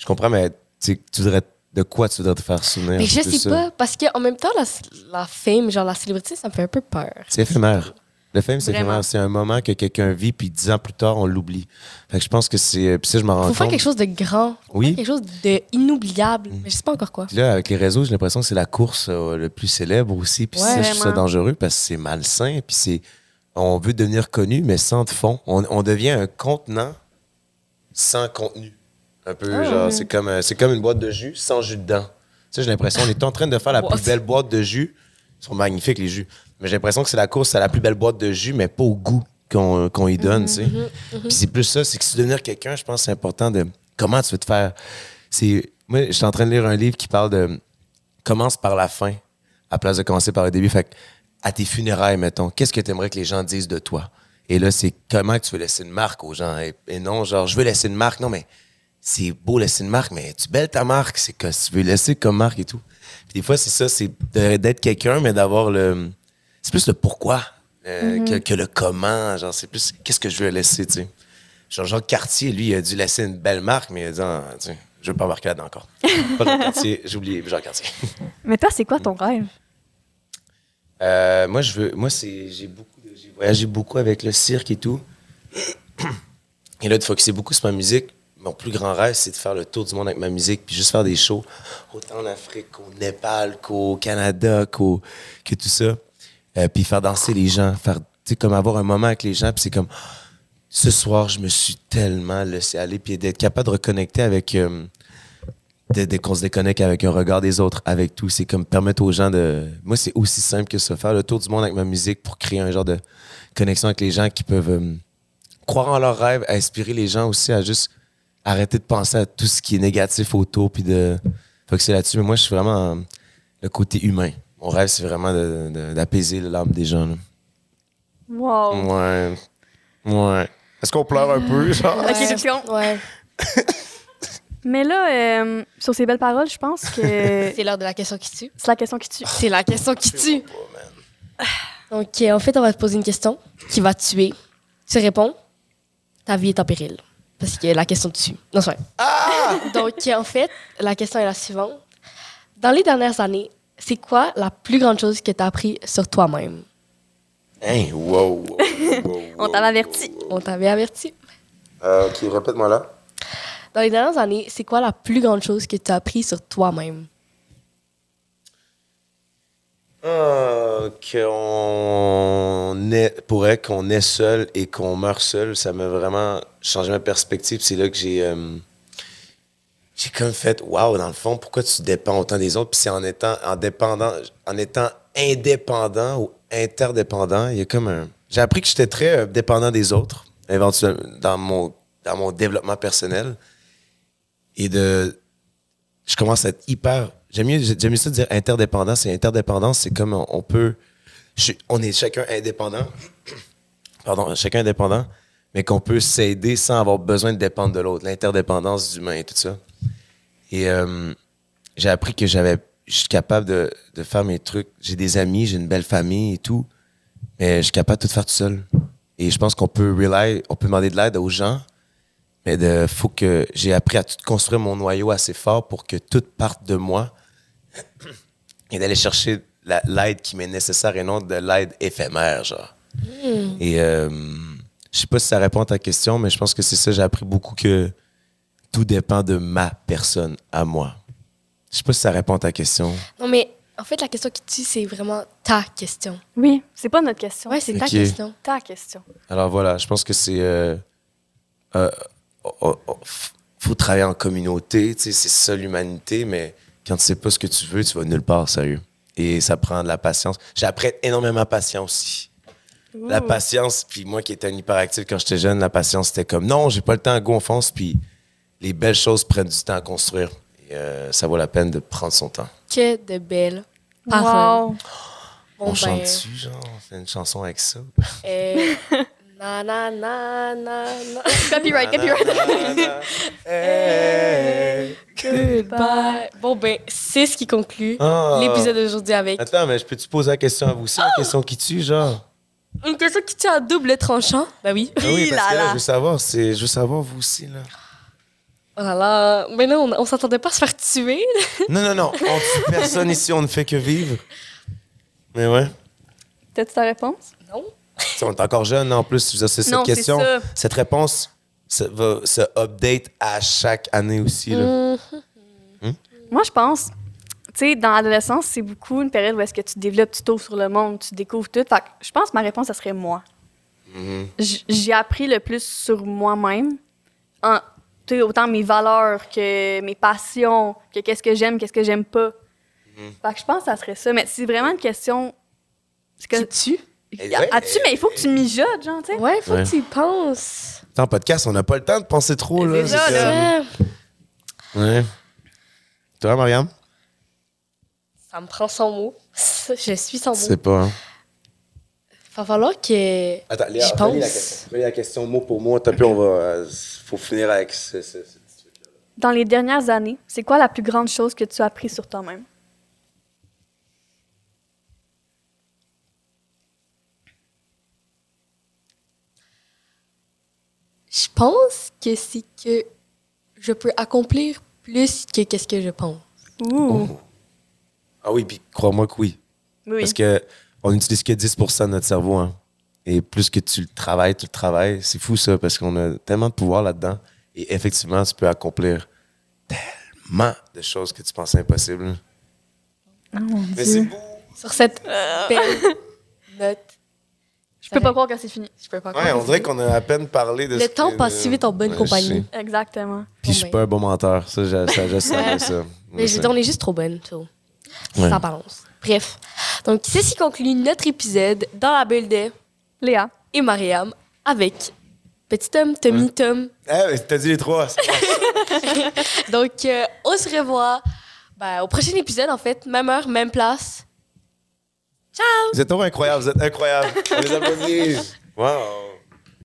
Je comprends, mais tu voudrais. De quoi tu voudrais te faire souvenir? Mais je sais ça? pas, parce qu'en même temps, la, la fame, genre la célébrité, ça me fait un peu peur. C'est éphémère. Le film, c'est éphémère. C'est un moment que quelqu'un vit, puis dix ans plus tard, on l'oublie. Fait que je pense que c'est. euh, Puis ça, je m'en rends Faut compte. faire quelque chose de grand. Faut Oui. quelque chose de inoubliable. Mais je sais pas encore quoi. Puis là, avec les réseaux, j'ai l'impression que c'est la course euh, le plus célèbre aussi. Puis Ouais, ça, je trouve ça dangereux parce que c'est malsain. Puis c'est. On veut devenir connu, mais sans de fond. On, on devient un contenant sans contenu. Un peu, Ah, genre, c'est comme, euh, c'est comme une boîte de jus sans jus dedans. Tu sais, j'ai l'impression qu'on est en train de faire la plus belle boîte de jus. Ils sont magnifiques, les jus. Mais j'ai l'impression que c'est la course à la plus belle boîte de jus, mais pas au goût qu'on qu'on y donne, tu sais. Puis c'est plus ça, c'est que si tu veux devenir quelqu'un, je pense que c'est important de comment tu veux te faire. C'est moi, je suis en train de lire un livre qui parle de commence par la fin à place de commencer par le début. Fait que, à tes funérailles, mettons, qu'est-ce que tu aimerais que les gens disent de toi? Et là, c'est comment que tu veux laisser une marque aux gens? Et, et non, genre, je veux laisser une marque. Non, mais c'est beau laisser une marque, mais tu belles ta marque. C'est que tu veux laisser comme marque et tout. Puis des fois, c'est ça, c'est d'être quelqu'un, mais d'avoir le. C'est plus le pourquoi euh, que, que le comment. Genre, c'est plus qu'est-ce que je veux laisser, tu sais. Genre, Jacques Cartier, lui, il a dû laisser une belle marque, mais il a dit, ah, tu sais, je veux pas embarquer là-dedans encore. *laughs* Pas Jacques Cartier, j'ai oublié Jacques Cartier. *laughs* Mais toi, c'est quoi ton rêve? Euh, moi, je veux. Moi, c'est. J'ai beaucoup. J'ai voyagé beaucoup avec le cirque et tout. *clears throat* Et là, de focuser beaucoup sur ma musique. Mon plus grand rêve, c'est de faire le tour du monde avec ma musique, puis juste faire des shows, autant en Afrique qu'au Népal, qu'au Canada, qu'au, que tout ça. Euh, puis faire danser les gens, faire, comme avoir un moment avec les gens, puis c'est comme, ce soir, je me suis tellement laissé aller, puis d'être capable de reconnecter avec, euh, de, de- qu'on se déconnecte avec un regard des autres, avec tout. C'est comme permettre aux gens de. Moi, c'est aussi simple que ça. Faire le tour du monde avec ma musique pour créer un genre de connexion avec les gens qui peuvent euh, croire en leurs rêves, inspirer les gens aussi à juste arrêter de penser à tout ce qui est négatif autour, puis de focuser là-dessus. Mais moi, je suis vraiment le côté humain. Mon rêve, c'est vraiment de- de- d'apaiser l'âme des gens. là. Wow. Ouais. Ouais. Est-ce qu'on pleure un peu, genre? *laughs* Ok, question. Ouais. Mais là, euh, sur ces belles paroles, je pense que *laughs* C'est l'heure de la question qui tue. c'est la question qui tue. C'est la question qui tue. Donc, en fait, on va te poser une question qui va te tuer. Tu réponds, ta vie est en péril. Parce que la question tue. Non, c'est vrai. Ah! *laughs* Donc, en fait, la question est la suivante. Dans les dernières années, c'est quoi la plus grande chose que tu as appris sur toi-même? Hein, wow, wow, wow, *laughs* On t'avait averti. On t'avait averti. Euh, ok, répète-moi là. Dans les dernières années, c'est quoi la plus grande chose que tu as appris sur toi-même? Qu'on est, qu'on est seul et qu'on meurt seul, ça m'a vraiment changé ma perspective. C'est là que j'ai, euh, j'ai comme fait, waouh, dans le fond, pourquoi tu dépends autant des autres? Puis c'est en étant, en dépendant, en étant indépendant ou interdépendant, il y a comme un. J'ai appris que j'étais très euh, dépendant des autres, éventuellement, dans mon, dans mon développement personnel. Et de. Je commence à être hyper. J'aime mieux, j'aime ça dire interdépendance. Et interdépendance, c'est comme on, peut. on est chacun indépendant. *clears throat* Pardon, chacun indépendant, mais qu'on peut s'aider sans avoir besoin de dépendre de l'autre. L'interdépendance d'humain et tout ça. Et euh, j'ai appris que j'avais. Je suis capable de, de faire mes trucs. J'ai des amis, j'ai une belle famille et tout. Mais je suis capable de tout faire tout seul. Et je pense qu'on peut rely, on peut demander de l'aide aux gens, mais de faut que j'ai appris à tout construire mon noyau assez fort pour que tout parte de moi et d'aller chercher la- l'aide qui m'est nécessaire et non de l'aide éphémère, genre. Et euh, je sais pas si ça répond à ta question, mais je pense que c'est ça. J'ai appris beaucoup que tout dépend de ma personne à moi. Je sais pas si ça répond à ta question. Non, mais en fait, la question qui tue, c'est vraiment ta question. Oui, c'est pas notre question. Ouais, c'est ta question. ta question. Alors voilà, je pense que c'est. euh, euh, oh, oh, oh, faut travailler en communauté, tu sais, c'est ça l'humanité, mais quand tu sais pas ce que tu veux, tu vas nulle part, sérieux. Et ça prend de la patience. Appris énormément patience aussi. La patience, puis moi qui étais un hyperactif quand j'étais jeune, la patience c'était comme non, j'ai pas le temps, go, on fonce, puis les belles choses prennent du temps à construire. Et, euh, ça vaut la peine de prendre son temps. Que de belles paroles. Wow. Bon, on ben, chante-tu, genre, on fait une chanson avec ça? euh, *laughs* na, na, na, na, na. *laughs* Copyright, copyright. Hey. *laughs* Goodbye. Bon, ben, c'est ce qui conclut Ah. l'épisode d'aujourd'hui avec Attends, mais je peux-tu poser la question à vous aussi, la question qui tue, genre? une question qui tient à double tranchant. Ben oui. Ah oui, *laughs* parce que là, je veux savoir, c'est, je veux savoir vous aussi, là. Oh là là. Mais non, on, on s'attendait pas à se faire tuer. Non, non, non, on tue personne ici, on ne fait que vivre. Mais ouais, T'as-tu ta réponse? Non. Tu on est encore jeune, en plus, je veux dire, c'est cette Non, question, ça. cette réponse ça va se update à chaque année aussi, là. Mhm. Moi, je pense, tu sais, dans l'adolescence, c'est beaucoup une période où est-ce que tu développes, tu t'ouvres sur le monde, tu découvres tout. Fait que je pense que ma réponse, ça serait moi. Mhm. J- J'ai appris le plus sur moi-même, tu autant mes valeurs que mes passions, que qu'est-ce que j'aime, qu'est-ce que j'aime pas. Mhm. Fait que je pense que ça serait ça. Mais c'est vraiment une question... que- Qui tue? Ouais, As-tu, mais il faut que tu mijotes, genre, tu sais. Ouais, faut Ouais. que tu y penses. Dans le podcast, on n'a pas le temps de penser trop, là. C'est c'est comme- Ouais. Toi, Mariam? Ça me prend son mot. *laughs* Je suis son Je mot. sais pas. hein. Va falloir que. Attends, Léa, J'y relis la pense. question. la question mot pour mot. T'as on va. euh, faut finir avec ce, ce- ce petit truc-là. Dans les dernières années, c'est quoi la plus grande chose que tu as appris sur toi-même? Je pense que c'est que je peux accomplir plus que qu'est-ce que je pense. Ouh. Ah oui, puis crois-moi que oui. Oui. Parce que on n'utilise que 10% de notre cerveau. Hein. Et plus que tu le travailles, tu le travailles. C'est fou ça, parce qu'on a tellement de pouvoir là-dedans. Et effectivement, tu peux accomplir tellement de choses que tu pensais impossibles. Oh mon Mais Dieu. c'est beau. Sur cette belle note. Je peux pas croire que c'est fini. Je peux pas Ouais, croire on dirait qu'on a à peine parlé de Le ce temps que- passe si vite en bonne Ouais, compagnie. sais. Exactement. Puis je suis ben. pas un bon menteur. Ça, je, ça, je savais ça. *laughs* Mais je veux dire, on est juste trop bonne. so. Ouais. sa balance. Bref. Donc, c'est ce qui conclut notre épisode dans la bulle de Léa. et Mariam avec Petit Tom, Tommy, Tom. Ah, mais t'as dit les trois. ça. *laughs* Donc, euh, on se revoit ben, au prochain épisode, en fait. Même heure, même place. Vous êtes trop incroyables, vous êtes incroyables. On les applaudit. *laughs* Wow.